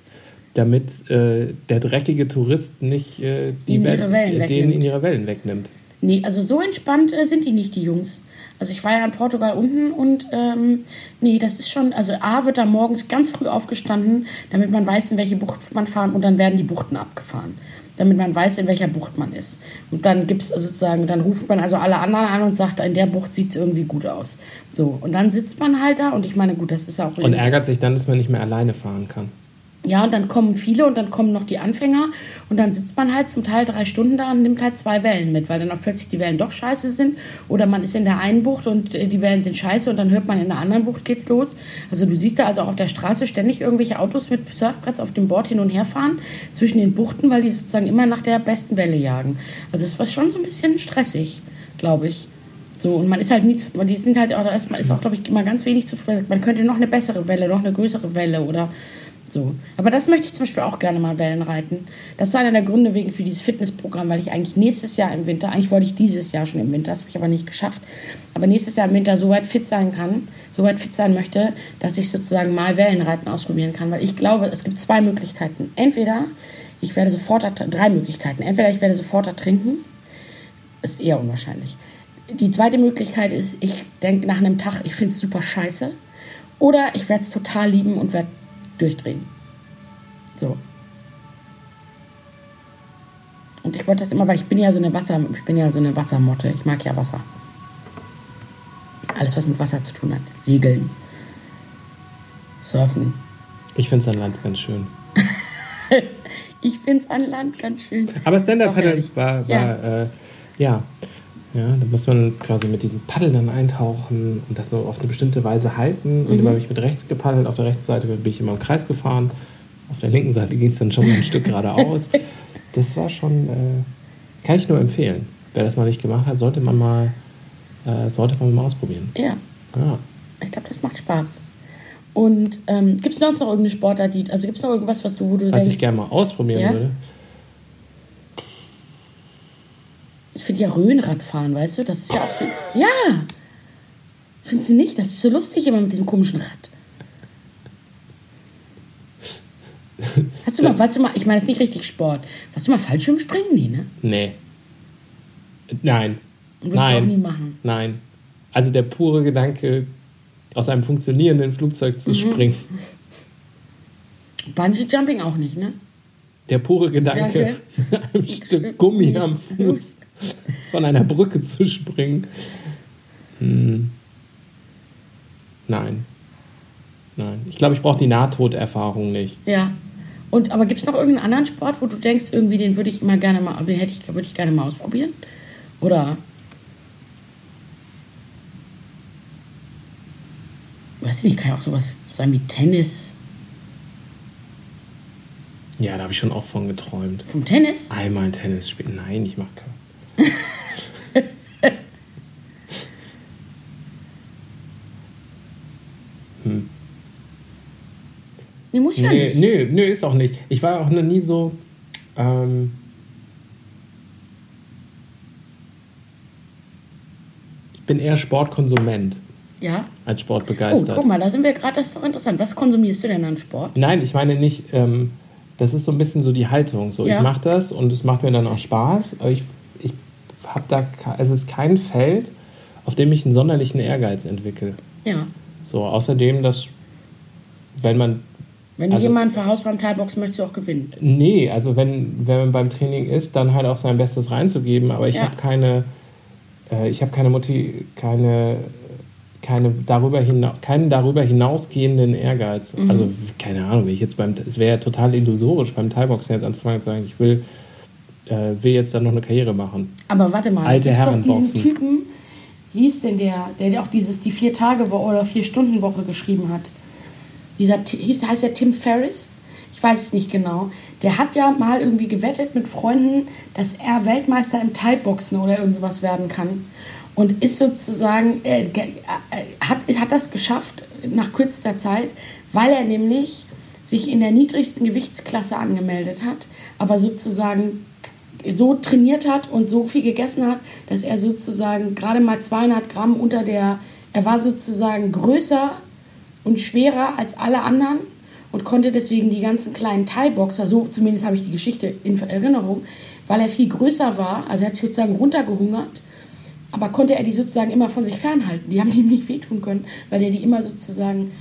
S2: damit äh, der dreckige Tourist nicht äh, die Wel-
S1: ihre Wellen wegnimmt.
S2: in ihre Wellen wegnimmt.
S1: Nee, also so entspannt äh, sind die nicht, die Jungs. Also ich war ja in Portugal unten und ähm, nee, das ist schon, also A wird da morgens ganz früh aufgestanden, damit man weiß, in welche Bucht man fahren und dann werden die Buchten abgefahren, damit man weiß, in welcher Bucht man ist. Und dann gibt es sozusagen, dann ruft man also alle anderen an und sagt, in der Bucht sieht es irgendwie gut aus. So, und dann sitzt man halt da und ich meine, gut, das ist auch...
S2: Und ärgert sich dann, dass man nicht mehr alleine fahren kann.
S1: Ja, und dann kommen viele und dann kommen noch die Anfänger und dann sitzt man halt zum Teil drei Stunden da und nimmt halt zwei Wellen mit, weil dann auch plötzlich die Wellen doch scheiße sind oder man ist in der einen Bucht und äh, die Wellen sind scheiße und dann hört man in der anderen Bucht geht's los. Also du siehst da also auch auf der Straße ständig irgendwelche Autos mit Surfbretts auf dem Board hin und her fahren zwischen den Buchten, weil die sozusagen immer nach der besten Welle jagen. Also es war schon so ein bisschen stressig, glaube ich. So, und man ist halt nie, die sind halt auch erstmal, ist auch, glaube ich, immer ganz wenig zu, man könnte noch eine bessere Welle, noch eine größere Welle oder so. Aber das möchte ich zum Beispiel auch gerne mal Wellen reiten. Das ist einer der Gründe wegen für dieses Fitnessprogramm, weil ich eigentlich nächstes Jahr im Winter, eigentlich wollte ich dieses Jahr schon im Winter, das habe ich aber nicht geschafft, aber nächstes Jahr im Winter so weit fit sein kann, so weit fit sein möchte, dass ich sozusagen mal Wellenreiten ausprobieren kann. Weil ich glaube, es gibt zwei Möglichkeiten. Entweder ich werde sofort, drei Möglichkeiten. Entweder ich werde sofort ertrinken, ist eher unwahrscheinlich. Die zweite Möglichkeit ist, ich denke nach einem Tag, ich finde es super scheiße. Oder ich werde es total lieben und werde durchdrehen. So. Und ich wollte das immer, weil ich bin ja so eine Wasser, ich bin ja so eine Wassermotte. Ich mag ja Wasser. Alles, was mit Wasser zu tun hat. Segeln. Surfen.
S2: Ich finde es an Land ganz schön.
S1: ich finde es an Land ganz schön.
S2: Aber Stand-Up-Paddle war, war ja. Äh, ja. Ja, da muss man quasi mit diesem Paddel dann eintauchen und das so auf eine bestimmte Weise halten. Und mhm. immer habe ich mit rechts gepaddelt. Auf der rechten Seite bin ich immer im Kreis gefahren. Auf der linken Seite ging es dann schon mal ein Stück geradeaus. Das war schon, äh, kann ich nur empfehlen. Wer das noch nicht gemacht hat, sollte man mal, äh, sollte man mal ausprobieren.
S1: Ja. ja. Ich glaube, das macht Spaß. Und ähm, gibt es sonst noch irgendeine Sportart, die, also gibt es noch irgendwas, was du, wo du
S2: Was denkst, ich gerne mal ausprobieren ja? würde?
S1: Ich finde ja Röhnradfahren, weißt du? Das ist ja auch so. Ja! Findest du nicht? Das ist so lustig immer mit diesem komischen Rad. Hast du mal, weißt du mal, ich meine, das ist nicht richtig Sport. Hast du mal Fallschirmspringen? Nee, ne?
S2: Nee. Nein.
S1: Und willst
S2: Nein.
S1: du auch nie machen?
S2: Nein. Also der pure Gedanke, aus einem funktionierenden Flugzeug zu mhm. springen.
S1: Bungee Jumping auch nicht, ne?
S2: Der pure Gedanke, einem Stück Gummi am Fuß von einer Brücke zu springen. Hm. Nein. Nein. Ich glaube, ich brauche die Nahtoderfahrung nicht.
S1: Ja. Und aber gibt es noch irgendeinen anderen Sport, wo du denkst, irgendwie den würde ich immer gerne mal, den hätte ich, würde ich gerne mal ausprobieren? Oder weiß ich nicht, kann ja auch sowas sein wie Tennis.
S2: Ja, da habe ich schon auch von geträumt.
S1: Vom Tennis?
S2: Einmal Tennis spielen. Nein, ich mag keinen. hm.
S1: Nee, muss ja
S2: nee,
S1: nicht.
S2: Nö, nö, ist auch nicht. Ich war auch noch nie so. Ähm, ich bin eher Sportkonsument.
S1: Ja.
S2: Als Sportbegeistert.
S1: Oh, guck mal, da sind wir gerade, das ist doch interessant. Was konsumierst du denn an Sport?
S2: Nein, ich meine nicht, ähm, das ist so ein bisschen so die Haltung. So,
S1: Ja.
S2: ich mache das und es macht mir dann auch Spaß, aber ich, habe da, es ist kein Feld, auf dem ich einen sonderlichen Ehrgeiz entwickle.
S1: Ja.
S2: So, außerdem, dass, wenn man,
S1: Wenn
S2: Also-
S1: jemand für Haus beim Teilbox möchtest du auch gewinnen.
S2: nee, also wenn, wenn man beim Training ist, dann halt auch sein Bestes reinzugeben, aber ich
S1: Ja.
S2: habe keine, äh, ich habe keine Mutti, keine, keine darüber hina keinen darüber hinausgehenden Ehrgeiz.
S1: Mhm.
S2: Also, keine Ahnung, wie ich jetzt beim, es wäre ja total illusorisch, beim Thai-Boxen jetzt anzufangen und zu sagen, ich will, äh, will jetzt dann noch eine Karriere machen.
S1: Aber warte mal,
S2: Alte
S1: gibt's doch
S2: Herren
S1: diesen. Typen, wie hieß denn der, der auch dieses die vier Tage Woche oder vier Stunden Woche geschrieben hat? Dieser hieß heißt der Tim Ferriss? Ich weiß es nicht genau. Der hat ja mal irgendwie gewettet mit Freunden, dass er Weltmeister im Thai-Boxen oder irgend sowas werden kann. Und ist sozusagen, äh, äh, hat, hat das geschafft nach kürzester Zeit, weil er nämlich sich in der niedrigsten Gewichtsklasse angemeldet hat, aber sozusagen so trainiert hat und so viel gegessen hat, dass er sozusagen gerade mal 200 Gramm unter der, er war sozusagen größer und schwerer als alle anderen und konnte deswegen die ganzen kleinen Thai-Boxer, so zumindest habe ich die Geschichte in Erinnerung, weil er viel größer war, also er hat sich sozusagen runtergehungert, aber konnte er die sozusagen immer von sich fernhalten. Die haben ihm nicht wehtun können, weil er die immer sozusagen,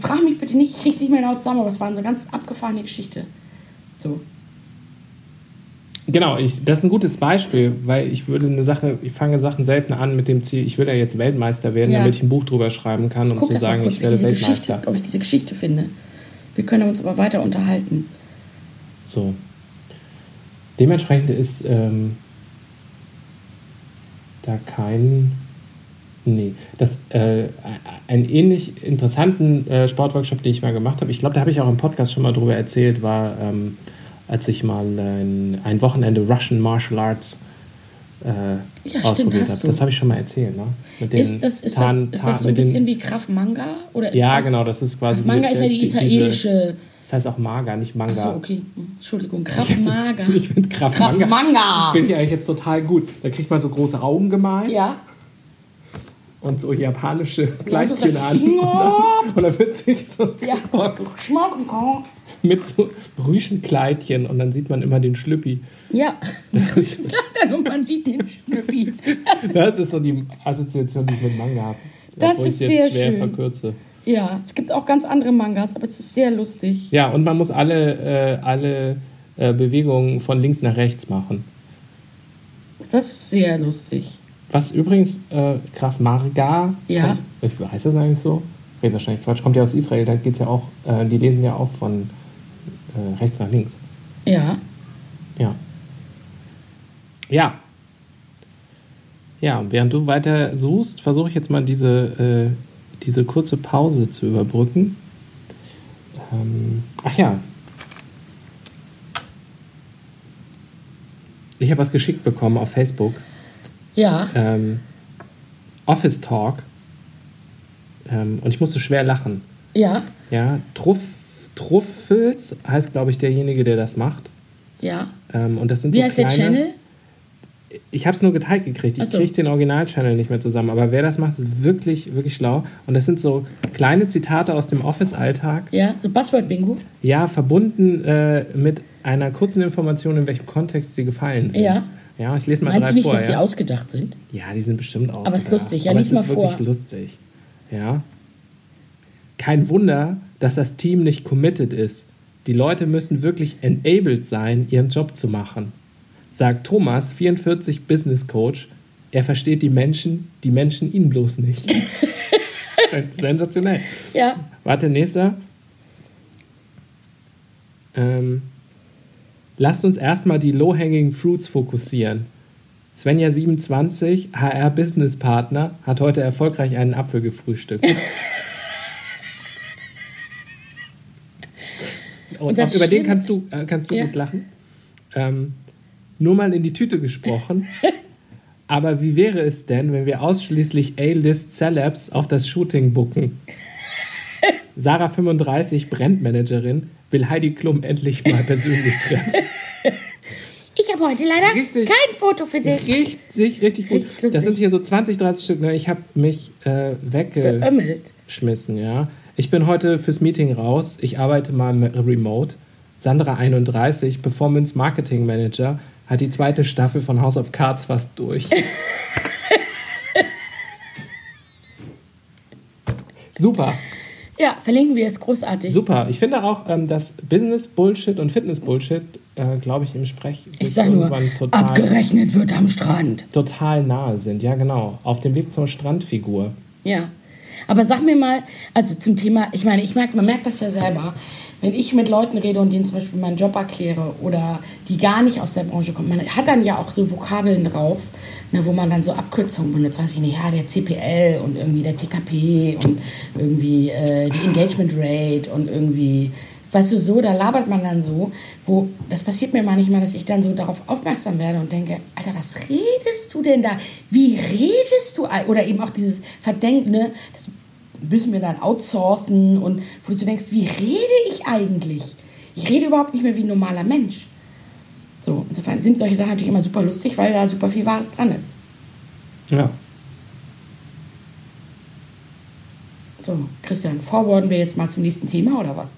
S1: frag mich bitte nicht, ich krieg's nicht mehr genau zusammen, aber es war eine ganz abgefahrene Geschichte. So.
S2: Genau, ich, das ist ein gutes Beispiel, weil ich würde eine Sache, ich fange Sachen selten an mit dem Ziel, ich will ja jetzt Weltmeister werden,
S1: Ja.
S2: damit ich ein Buch drüber schreiben kann, um zu sagen,
S1: kurz,
S2: ich werde Weltmeister.
S1: ob ich diese Geschichte finde. Wir können uns aber weiter unterhalten.
S2: So. Dementsprechend ist ähm, da kein. Nee, das äh, einen ähnlich interessanten äh, Sportworkshop, den ich mal gemacht habe, ich glaube, da habe ich auch im Podcast schon mal drüber erzählt, war, ähm, als ich mal ein, ein Wochenende Russian Martial Arts äh,
S1: Ja,
S2: ausprobiert habe. Das habe ich schon mal erzählt, ne? Mit den
S1: Ist das, ist
S2: Zahn-
S1: das, ist das so ein
S2: mit
S1: bisschen wie Krav Manga? Oder
S2: Ja,
S1: das,
S2: genau, das ist quasi.
S1: Krav Manga ist ja die
S2: diese-
S1: israelische.
S2: Das heißt auch Maga, nicht Manga.
S1: Achso, okay. Hm, Entschuldigung, Krav Maga.
S2: Ich finde Kraft
S1: Krav
S2: Manga.
S1: Manga.
S2: Finde ich eigentlich jetzt total gut. Da kriegt man so große Augen gemalt
S1: Ja.
S2: und so japanische Kleidchen an. Und dann, und dann wird sich so
S1: Ja.
S2: Mit so Rüschenkleidchen und dann sieht man immer den Schlüppi.
S1: Ja. Und man sieht den Schnüppi.
S2: Das ist so die Assoziation, die ich mit Manga habe.
S1: Das
S2: ich
S1: ist
S2: jetzt
S1: sehr
S2: schwer
S1: schön.
S2: verkürze.
S1: Ja, es gibt auch ganz andere Mangas, aber es ist sehr lustig.
S2: Ja, und man muss alle, äh, alle äh, Bewegungen von links nach rechts machen.
S1: Das ist sehr lustig.
S2: Was übrigens äh, Graf Marga,
S1: Ja.
S2: kommt- heißt das eigentlich so? Red wahrscheinlich Quatsch, kommt ja aus Israel, da geht's ja auch, äh, die lesen ja auch von äh, rechts nach links.
S1: Ja.
S2: Ja. Ja. Ja, und während du weiter suchst, versuche ich jetzt mal diese, äh, diese kurze Pause zu überbrücken. Ähm, ach ja. Ich habe was geschickt bekommen auf Facebook.
S1: Ja.
S2: Ähm, Office Talk. Ähm, und ich musste schwer lachen.
S1: Ja.
S2: Ja, Truff, Truffels heißt, glaube ich, derjenige, der das macht.
S1: Ja.
S2: Ähm, und das sind
S1: Wie
S2: so
S1: heißt
S2: kleine,
S1: der Channel?
S2: Ich habe es nur geteilt gekriegt. Ich
S1: so.
S2: kriege den Original-Channel nicht mehr zusammen. Aber wer das macht, ist wirklich, wirklich schlau. Und das sind so kleine Zitate aus dem Office-Alltag.
S1: Ja, so Buzzword-Bingo.
S2: Ja, verbunden äh, mit einer kurzen Information, in welchem Kontext sie gefallen sind.
S1: Ja.
S2: Ja, ich lese mal
S1: Meinst
S2: drei
S1: du nicht,
S2: vor.
S1: dass sie
S2: ja?
S1: ausgedacht sind?
S2: Ja, die sind bestimmt ausgedacht.
S1: Aber es ist lustig, ja,
S2: Aber
S1: lies
S2: es ist
S1: mal
S2: wirklich
S1: vor.
S2: lustig. Ja. Kein Wunder, dass das Team nicht committed ist. Die Leute müssen wirklich enabled sein, ihren Job zu machen. Sagt Thomas, 44 Business Coach. Er versteht die Menschen, die Menschen ihn bloß nicht. Sen- Sensationell.
S1: Ja.
S2: Warte, nächster. Ähm, lasst uns erstmal die low-hanging fruits fokussieren. Svenja 27, HR Business Partner, hat heute erfolgreich einen Apfel gefrühstückt. Und, auch über den kannst du, äh, kannst du
S1: Ja.
S2: gut lachen. Ähm, nur mal in die Tüte gesprochen. Aber wie wäre es denn, wenn wir ausschließlich A-List Celebs auf das Shooting booken? Sarah 35, Brandmanagerin, will Heidi Klum endlich mal persönlich treffen.
S1: Ich habe heute leider
S2: Richtig.
S1: kein Foto für dich.
S2: Richtig, richtig gut.
S1: Richtig
S2: das sind hier so 20, 30 Stück. ne? Ich habe mich äh, weggeschmissen, ja. Ich bin heute fürs Meeting raus. Ich arbeite mal remote. Sandra 31, Performance Marketing Manager, hat die zweite Staffel von House of Cards fast durch. Super.
S1: Ja, verlinken wir es großartig.
S2: Super. Ich finde auch, ähm, dass Business Bullshit und Fitness Bullshit, äh, glaube ich, im Sprech
S1: Ich sag nur,
S2: irgendwann total,
S1: abgerechnet wird am Strand.
S2: total nahe sind. Ja, genau. Auf dem Weg zur Strandfigur.
S1: Ja. Aber sag mir mal, also zum Thema, ich meine, ich merke, man merkt das ja selber, wenn ich mit Leuten rede und denen zum Beispiel meinen Job erkläre oder die gar nicht aus der Branche kommen, man hat dann ja auch so Vokabeln drauf, ne, wo man dann so Abkürzungen benutzt, weiß ich nicht, ja, der CPL und irgendwie der TKP und irgendwie äh, die Engagement Rate und irgendwie, weißt du, so, da labert man dann so, wo, das passiert mir manchmal, dass ich dann so darauf aufmerksam werde und denke, Alter, was redest du denn da? Wie redest du? Oder eben auch dieses Verdenken, ne, das müssen wir dann outsourcen und wo du denkst, wie rede ich eigentlich? Ich rede überhaupt nicht mehr wie ein normaler Mensch. So, insofern sind solche Sachen natürlich immer super lustig, weil da super viel Wahres dran ist.
S2: Ja.
S1: So, Christian, forwarden wir jetzt mal zum nächsten Thema oder was?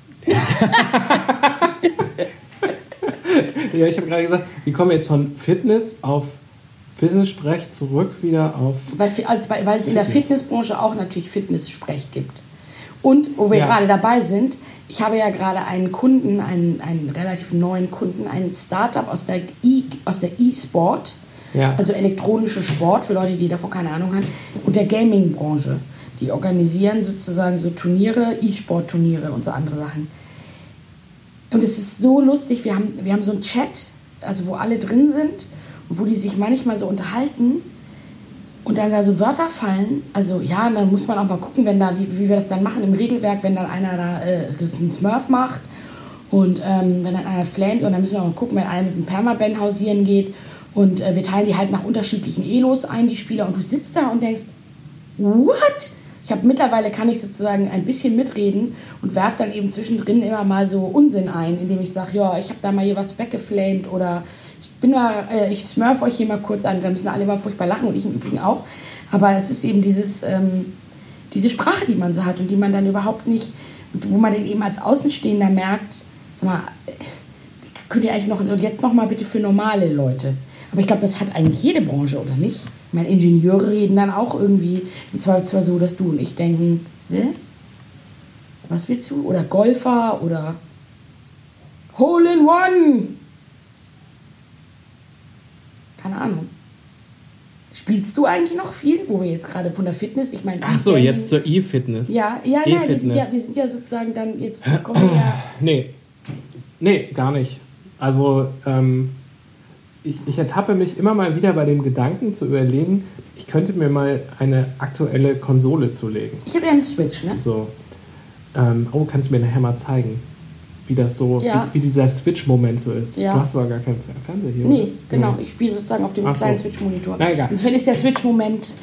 S2: Ja, ich habe gerade gesagt, wie kommen wir jetzt von Fitness auf Business-Sprech zurück wieder auf.
S1: Weil, also, weil es in der Fitnessbranche auch natürlich Fitness-Sprech gibt. Und wo wir
S2: Ja.
S1: gerade dabei sind, ich habe ja gerade einen Kunden, einen, einen relativ neuen Kunden, ein Startup aus der E- aus der E-Sport,
S2: Ja.
S1: also elektronische Sport für Leute, die davon keine Ahnung haben, und der Gaming-Branche. Die organisieren sozusagen so Turniere, E-Sport-Turniere und so andere Sachen. Und es ist so lustig, wir haben, wir haben so einen Chat, also wo alle drin sind und wo die sich manchmal so unterhalten und dann da so Wörter fallen. Also ja, dann muss man auch mal gucken, wenn da, wie, wie wir das dann machen im Regelwerk, wenn dann einer da äh, einen Smurf macht und ähm, wenn dann einer flamet und dann müssen wir auch mal gucken, wenn einer mit einem Permaban hausieren geht und äh, wir teilen die halt nach unterschiedlichen Elos ein, die Spieler, und du sitzt da und denkst, what? Ich habe mittlerweile kann ich sozusagen ein bisschen mitreden und werf dann eben zwischendrin immer mal so Unsinn ein, indem ich sage, ja, ich habe da mal hier was weggeflamed oder ich bin mal, äh, ich smurf euch hier mal kurz an, dann müssen alle mal furchtbar lachen und ich im Übrigen auch. Aber es ist eben dieses, ähm, diese Sprache, die man so hat und die man dann überhaupt nicht, wo man dann eben als Außenstehender merkt, sag mal, äh, könnt ihr eigentlich noch, und jetzt noch mal bitte für normale Leute. Aber ich glaube, das hat eigentlich jede Branche, oder nicht? Ich meine, Ingenieure reden dann auch irgendwie im Zweifelsfall so, dass du und ich denken, ne? Was willst du? Oder Golfer oder Hole in One. Keine Ahnung. Spielst du eigentlich noch viel, wo wir jetzt gerade von der Fitness, ich meine,
S2: Ach so, jetzt zur E-Fitness.
S1: Ja, ja, nein, wir sind ja, wir sind ja sozusagen dann jetzt kommen wir ja
S2: Nee. Nee, gar nicht. Also, ähm, ich, ich ertappe mich immer mal wieder bei dem Gedanken zu überlegen, ich könnte mir mal eine aktuelle Konsole zulegen.
S1: Ich habe ja eine Switch, ne?
S2: So. Ähm, oh, kannst du mir nachher mal zeigen, wie das so,
S1: Ja.
S2: wie, wie dieser Switch-Moment so ist.
S1: Ja.
S2: Du hast aber gar keinen Fer- Fernseher hier.
S1: Nee,
S2: oder?
S1: genau. Ich spiele sozusagen auf dem
S2: Ach so.
S1: kleinen Switch-Monitor.
S2: Na, egal.
S1: Insofern ist der Switch-Moment.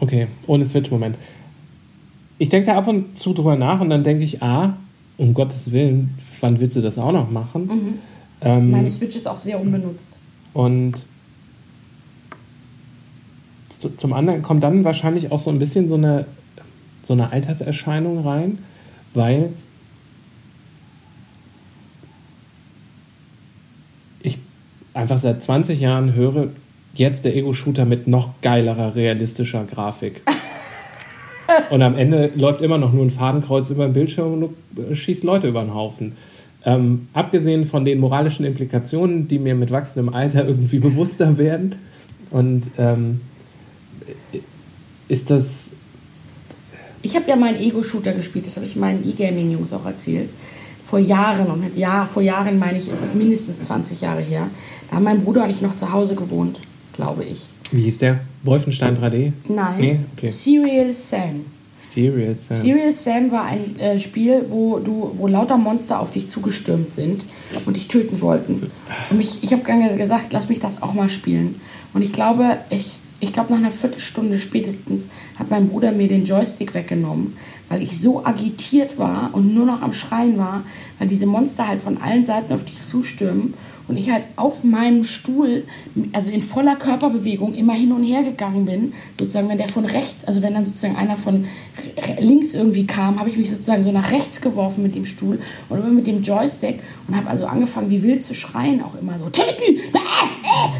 S2: Okay, ohne Switch-Moment. Ich denke da ab und zu drüber nach und dann denke ich, ah, um Gottes Willen, wann willst du das auch noch machen? Ähm,
S1: Meine Switch ist auch sehr unbenutzt.
S2: Und zu- zum anderen kommt dann wahrscheinlich auch so ein bisschen so eine, so eine Alterserscheinung rein, weil ich einfach seit 20 Jahren höre, jetzt der Ego-Shooter mit noch geilerer, realistischer Grafik. Und am Ende läuft immer noch nur ein Fadenkreuz über den Bildschirm und äh, schießt Leute über den Haufen. Ähm, abgesehen von den moralischen Implikationen, die mir mit wachsendem Alter irgendwie bewusster werden. Und ähm, ist das.
S1: Ich habe ja mal einen Ego-Shooter gespielt, das habe ich meinen E-Gaming-Jungs auch erzählt. Vor Jahren, und mit ja, vor Jahren meine ich, ist es mindestens 20 Jahre her. Da haben mein Bruder und ich noch zu Hause gewohnt, glaube ich.
S2: Wie hieß der? Wolfenstein 3D?
S1: Nein,
S2: Nee, okay.
S1: Serial Sam.
S2: Serial Sam.
S1: Serious Sam war ein äh, Spiel, wo du, wo lauter Monster auf dich zugestürmt sind und dich töten wollten. Und mich, ich habe gesagt, lass mich das auch mal spielen. Und ich glaube, ich, ich glaube nach einer Viertelstunde spätestens hat mein Bruder mir den Joystick weggenommen, weil ich so agitiert war und nur noch am Schreien war, weil diese Monster halt von allen Seiten auf dich zustürmen und ich halt auf meinem Stuhl, also in voller Körperbewegung, immer hin und her gegangen bin. Sozusagen, wenn der von rechts, also wenn dann sozusagen einer von links irgendwie kam, habe ich mich sozusagen so nach rechts geworfen mit dem Stuhl und immer mit dem Joystick und habe also angefangen, wie wild zu schreien, auch immer so, töten, da,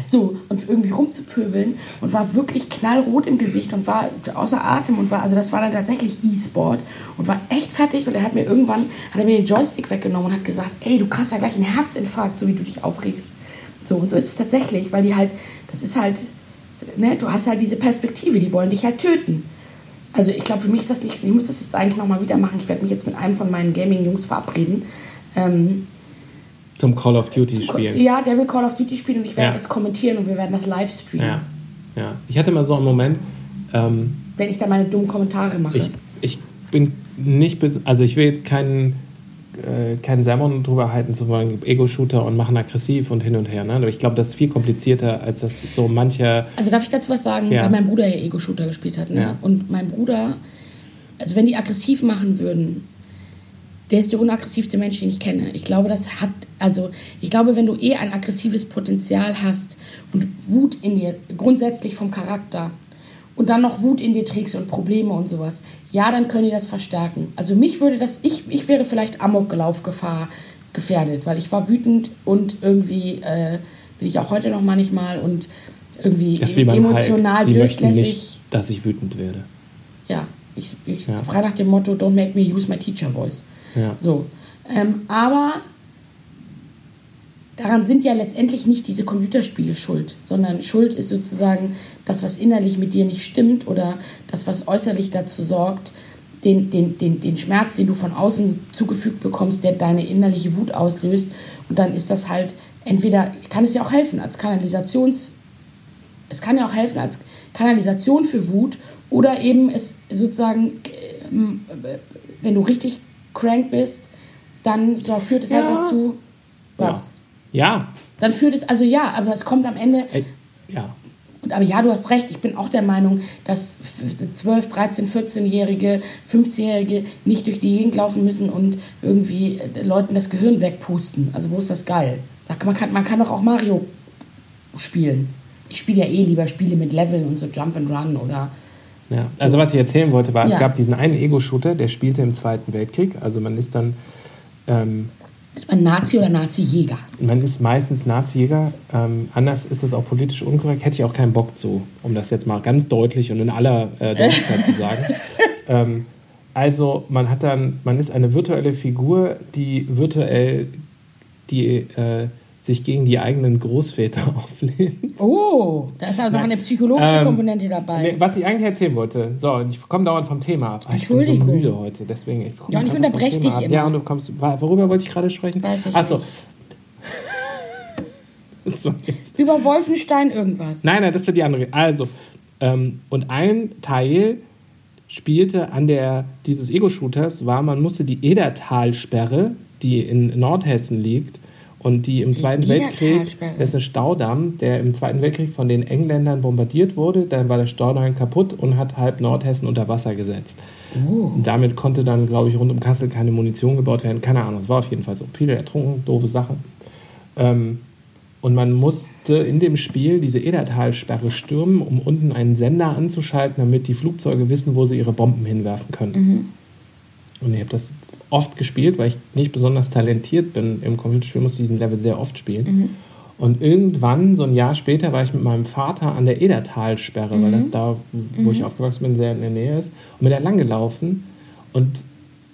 S1: so, und irgendwie rumzupöbeln und war wirklich knallrot im Gesicht und war außer Atem und war, also das war dann tatsächlich E-Sport und war echt fertig und er hat mir irgendwann, hat er mir den Joystick weggenommen und hat gesagt, ey, du kriegst ja gleich einen Herzinfarkt, so wie du dich aufregst. So, und so ist es tatsächlich, weil die halt, das ist halt, ne, du hast halt diese Perspektive, die wollen dich halt töten. Also ich glaube, für mich ist das nicht, ich muss das jetzt eigentlich nochmal wieder machen. Ich werde mich jetzt mit einem von meinen Gaming-Jungs verabreden. Ähm,
S2: Zum Call of Duty spielen.
S1: ja, der will Call of Duty spielen und ich werde
S2: Ja.
S1: das kommentieren und wir werden das live streamen,
S2: Ja, ja. Ich hatte mal so einen Moment, ähm,
S1: wenn ich da meine dummen Kommentare mache.
S2: ich, ich bin nicht, also ich will jetzt keinen, äh, keinen Sermon drüber halten zu wollen, Ego-Shooter und machen aggressiv und hin und her. Ne? Aber ich glaube, das ist viel komplizierter, als das so mancher.
S1: Also darf ich dazu was sagen,
S2: Ja.
S1: weil mein Bruder ja Ego-Shooter gespielt hat. Ne?
S2: Ja.
S1: Und mein Bruder, also wenn die aggressiv machen würden, der ist der unaggressivste Mensch, den ich kenne. Ich glaube, das hat, also ich glaube, wenn du eh ein aggressives Potenzial hast und Wut in dir, grundsätzlich vom Charakter, und dann noch Wut in dir trägst und Probleme und sowas, ja, dann können die das verstärken. Also mich würde das, ich, ich wäre vielleicht Amoklaufgefahr gefährdet, weil ich war wütend und irgendwie äh, bin ich auch heute noch manchmal und irgendwie
S2: Das wie
S1: emotional
S2: Hulk. Sie
S1: durchlässig.
S2: nicht, dass ich wütend werde.
S1: Ja, ich, ich
S2: Ja.
S1: frei nach dem Motto, don't make me use my teacher voice.
S2: Ja.
S1: So. Ähm, aber daran sind ja letztendlich nicht diese Computerspiele schuld, sondern schuld ist sozusagen das, was innerlich mit dir nicht stimmt oder das, was äußerlich dazu sorgt, den, den, den, den Schmerz, den du von außen zugefügt bekommst, der deine innerliche Wut auslöst. Und dann ist das halt, entweder kann es ja auch helfen als Kanalisations, es kann ja auch helfen als Kanalisation für Wut oder eben es sozusagen, ähm, äh, wenn du richtig crank bist, dann so, führt es halt
S2: Ja.
S1: dazu, was?
S2: Ja.
S1: Dann führt es, also ja, aber es kommt am Ende,
S2: Ey, ja.
S1: aber ja, du hast recht, ich bin auch der Meinung, dass 12, 13, 14-Jährige, 15-Jährige nicht durch die Gegend laufen müssen und irgendwie äh, Leuten das Gehirn wegpusten. Also wo ist das geil? Man, kann, man kann doch auch Mario spielen. Ich spiele ja eh lieber Spiele mit Leveln und so Jump and Run oder
S2: Ja, also was ich erzählen wollte, war,
S1: Ja.
S2: es gab diesen einen Ego-Shooter, der spielte im Zweiten Weltkrieg. Also man ist dann, ähm,
S1: ist man Nazi oder Nazi-Jäger?
S2: man ist meistens Nazi-Jäger. Ähm, anders ist das auch politisch unkorrekt. Hätte ich auch keinen Bock zu, um das jetzt mal ganz deutlich und in aller äh, Deutlichkeit zu sagen. Ähm, also man hat dann, man ist eine virtuelle Figur, die virtuell die äh, sich gegen die eigenen Großväter auflehnt.
S1: Oh, da ist also noch eine psychologische
S2: Ähm,
S1: Komponente dabei.
S2: Nee, was ich eigentlich erzählen wollte, so, ich komme dauernd vom Thema ab. Ah, Ich bin so
S1: Entschuldigung.
S2: müde heute, deswegen. Ich
S1: Ja, und ich
S2: einfach vom
S1: unterbrech
S2: Thema
S1: dich immer.
S2: Ja, und du kommst. Worüber wollte ich gerade sprechen?
S1: Weiß ich
S2: Achso.
S1: nicht. Über Wolfenstein irgendwas.
S2: Nein, nein, das wird die andere. Also, ähm, und ein Teil spielte an der dieses Ego-Shooters war, man musste die Edertalsperre, die in Nordhessen liegt und die im Zweiten Weltkrieg, das ist ein Staudamm, der im Zweiten Weltkrieg von den Engländern bombardiert wurde. Dann war der Staudamm kaputt und hat halb Nordhessen unter Wasser gesetzt. Und damit konnte dann, glaube ich, rund um Kassel keine Munition gebaut werden. Keine Ahnung, es war auf jeden Fall so. Viele ertrunken, doofe Sache. Ähm, und man musste in dem Spiel diese Edertalsperre stürmen, um unten einen Sender anzuschalten, damit die Flugzeuge wissen, wo sie ihre Bomben hinwerfen können. Und ich habe das oft gespielt, weil ich nicht besonders talentiert bin im Computerspiel, musste ich diesen Level sehr oft spielen. Und irgendwann, so ein Jahr später, war ich mit meinem Vater an der Edertalsperre, weil das da, wo ich aufgewachsen bin, sehr in der Nähe ist, und bin da lang gelaufen und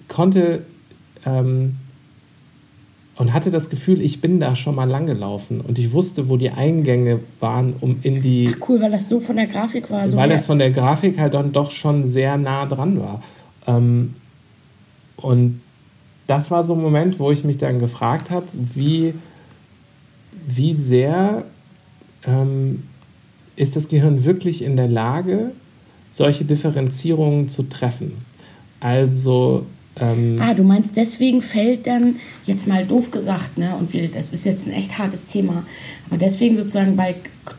S2: konnte ähm, und hatte das Gefühl, ich bin da schon mal lang gelaufen und ich wusste, wo die Eingänge waren, um in die
S1: Ach cool, weil das so von der Grafik war. So
S2: weil das von der Grafik halt dann doch schon sehr nah dran war. Ähm, und das war so ein Moment, wo ich mich dann gefragt habe, wie, wie sehr ähm, ist das Gehirn wirklich in der Lage, solche Differenzierungen zu treffen. Also ähm,
S1: Ah, du meinst, deswegen fällt dann, jetzt mal doof gesagt, ne, und wir, das ist jetzt ein echt hartes Thema, aber deswegen sozusagen bei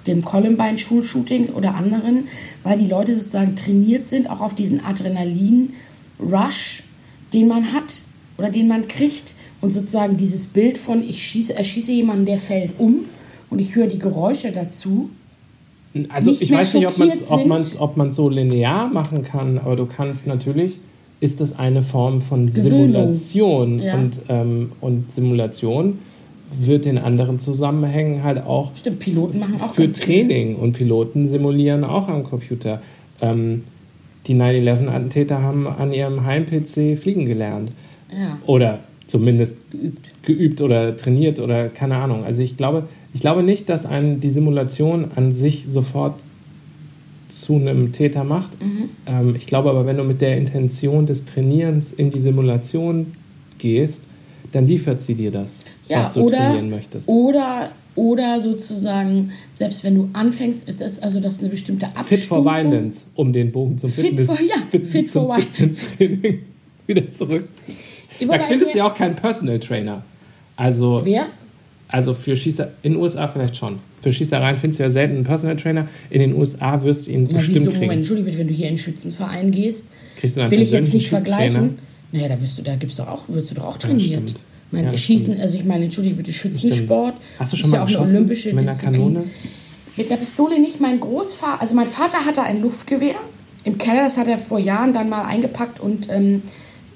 S1: dem Columbine-Schulshooting oder anderen, weil die Leute sozusagen trainiert sind, auch auf diesen Adrenalin-Rush, den man hat oder den man kriegt und sozusagen dieses Bild von, ich schieße, erschieße jemanden, der fällt um und ich höre die Geräusche dazu.
S2: Also ich weiß nicht, ob man es ob man's, ob man's so linear machen kann, aber du kannst natürlich, ist das eine Form von
S1: Gewöhnung.
S2: Simulation.
S1: Ja.
S2: Und, ähm, und Simulation wird in anderen Zusammenhängen halt auch
S1: Stimmt, Piloten machen auch
S2: für
S1: ganz viel.
S2: Training und Piloten simulieren auch am Computer. Ähm, die 9-11-Attentäter haben an ihrem Heim-PC fliegen gelernt.
S1: Ja.
S2: Oder zumindest geübt. geübt oder trainiert oder keine Ahnung. Also ich glaube, ich glaube nicht, dass ein, die Simulation an sich sofort zu einem Täter macht.
S1: Mhm.
S2: Ähm, ich glaube aber, wenn du mit der Intention des Trainierens in die Simulation gehst, dann liefert sie dir das,
S1: Ja,
S2: was du
S1: oder,
S2: trainieren möchtest.
S1: Oder, oder sozusagen, selbst wenn du anfängst, ist das also das eine bestimmte Abstufung.
S2: Fit for Violence, um den Bogen zum
S1: Fit
S2: Fitness,
S1: for- ja, fit
S2: zum
S1: for
S2: Fitnesstraining wieder zurück. Da findest du ja auch keinen Personal Trainer. Also
S1: Wer?
S2: Also für Schießer, in den USA vielleicht schon. Für Schießereien findest du ja selten einen Personal Trainer. In den USA wirst du ihn
S1: Na,
S2: bestimmt
S1: wieso?
S2: kriegen.
S1: Moment, bitte, wenn du hier in einen Schützenverein gehst,
S2: Kriegst du einen
S1: will ich jetzt nicht vergleichen. Naja, da wirst du, da gibt's doch auch, wirst du doch auch trainiert. ich meine,
S2: Ja,
S1: Schießen, also ich meine, entschuldige bitte, Schützensport
S2: Hast du schon
S1: ist
S2: mal
S1: ja auch eine olympische
S2: mit einer
S1: Disziplin.
S2: Kanone?
S1: Mit einer Pistole nicht. Mein Großvater, also mein Vater hatte ein Luftgewehr im Keller, das hat er vor Jahren dann mal eingepackt und ähm,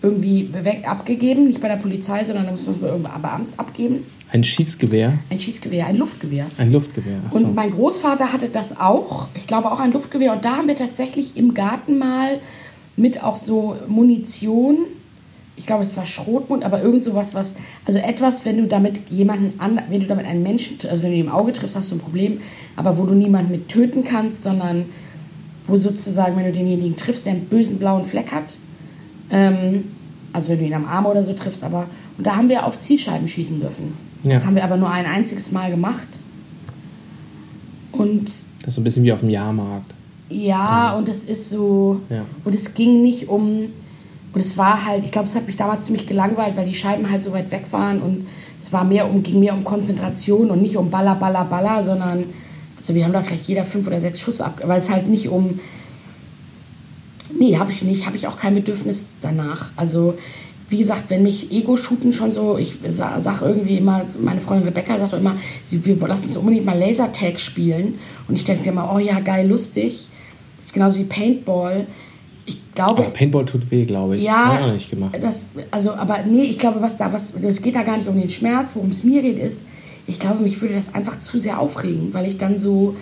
S1: irgendwie weg, abgegeben, nicht bei der Polizei, sondern da muss man es bei irgendeinem Beamt abgeben.
S2: Ein Schießgewehr,
S1: Ein Schießgewehr, ein Luftgewehr.
S2: ein Luftgewehr. Ach so.
S1: Und mein Großvater hatte das auch. Ich glaube auch ein Luftgewehr. Und da haben wir tatsächlich im Garten mal mit auch so Munition. Ich glaube, es war Schrotmund, aber irgend sowas, was, also etwas, wenn du damit jemanden an, wenn du damit einen Menschen, also wenn du ihn im Auge triffst, hast du ein Problem, aber wo du niemanden mit töten kannst, sondern wo sozusagen, wenn du denjenigen triffst, der einen bösen blauen Fleck hat, ähm, also wenn du ihn am Arm oder so triffst, aber, und da haben wir auf Zielscheiben schießen dürfen. Das
S2: Ja.
S1: haben wir aber nur ein einziges Mal gemacht. Und
S2: das ist so ein bisschen wie auf dem Jahrmarkt.
S1: ja, und es ist so.
S2: Ja.
S1: Und es ging nicht um. Und es war halt, ich glaube, es hat mich damals ziemlich gelangweilt, weil die Scheiben halt so weit weg waren und es war mehr um, ging mehr um Konzentration und nicht um Baller, Baller, Baller, sondern, also wir haben da vielleicht jeder fünf oder sechs Schuss ab, weil es halt nicht um. Nee, habe ich nicht, habe ich auch kein Bedürfnis danach. Also, wie gesagt, wenn mich Ego-Shooten schon so, ich sa- sag irgendwie immer, meine Freundin Rebecca sagt auch immer, sie, wir lassen uns unbedingt mal Lasertag spielen. Und ich denke immer, oh ja, geil, lustig. Das ist genauso wie Paintball. Ich glaube,
S2: Aber Paintball tut weh, glaube ich.
S1: ja,
S2: auch nicht gemacht.
S1: Das, also, aber nee, ich glaube, was da, was, es geht da gar nicht um den Schmerz, worum es mir geht, ist, ich glaube, mich würde das einfach zu sehr aufregen, weil ich dann so,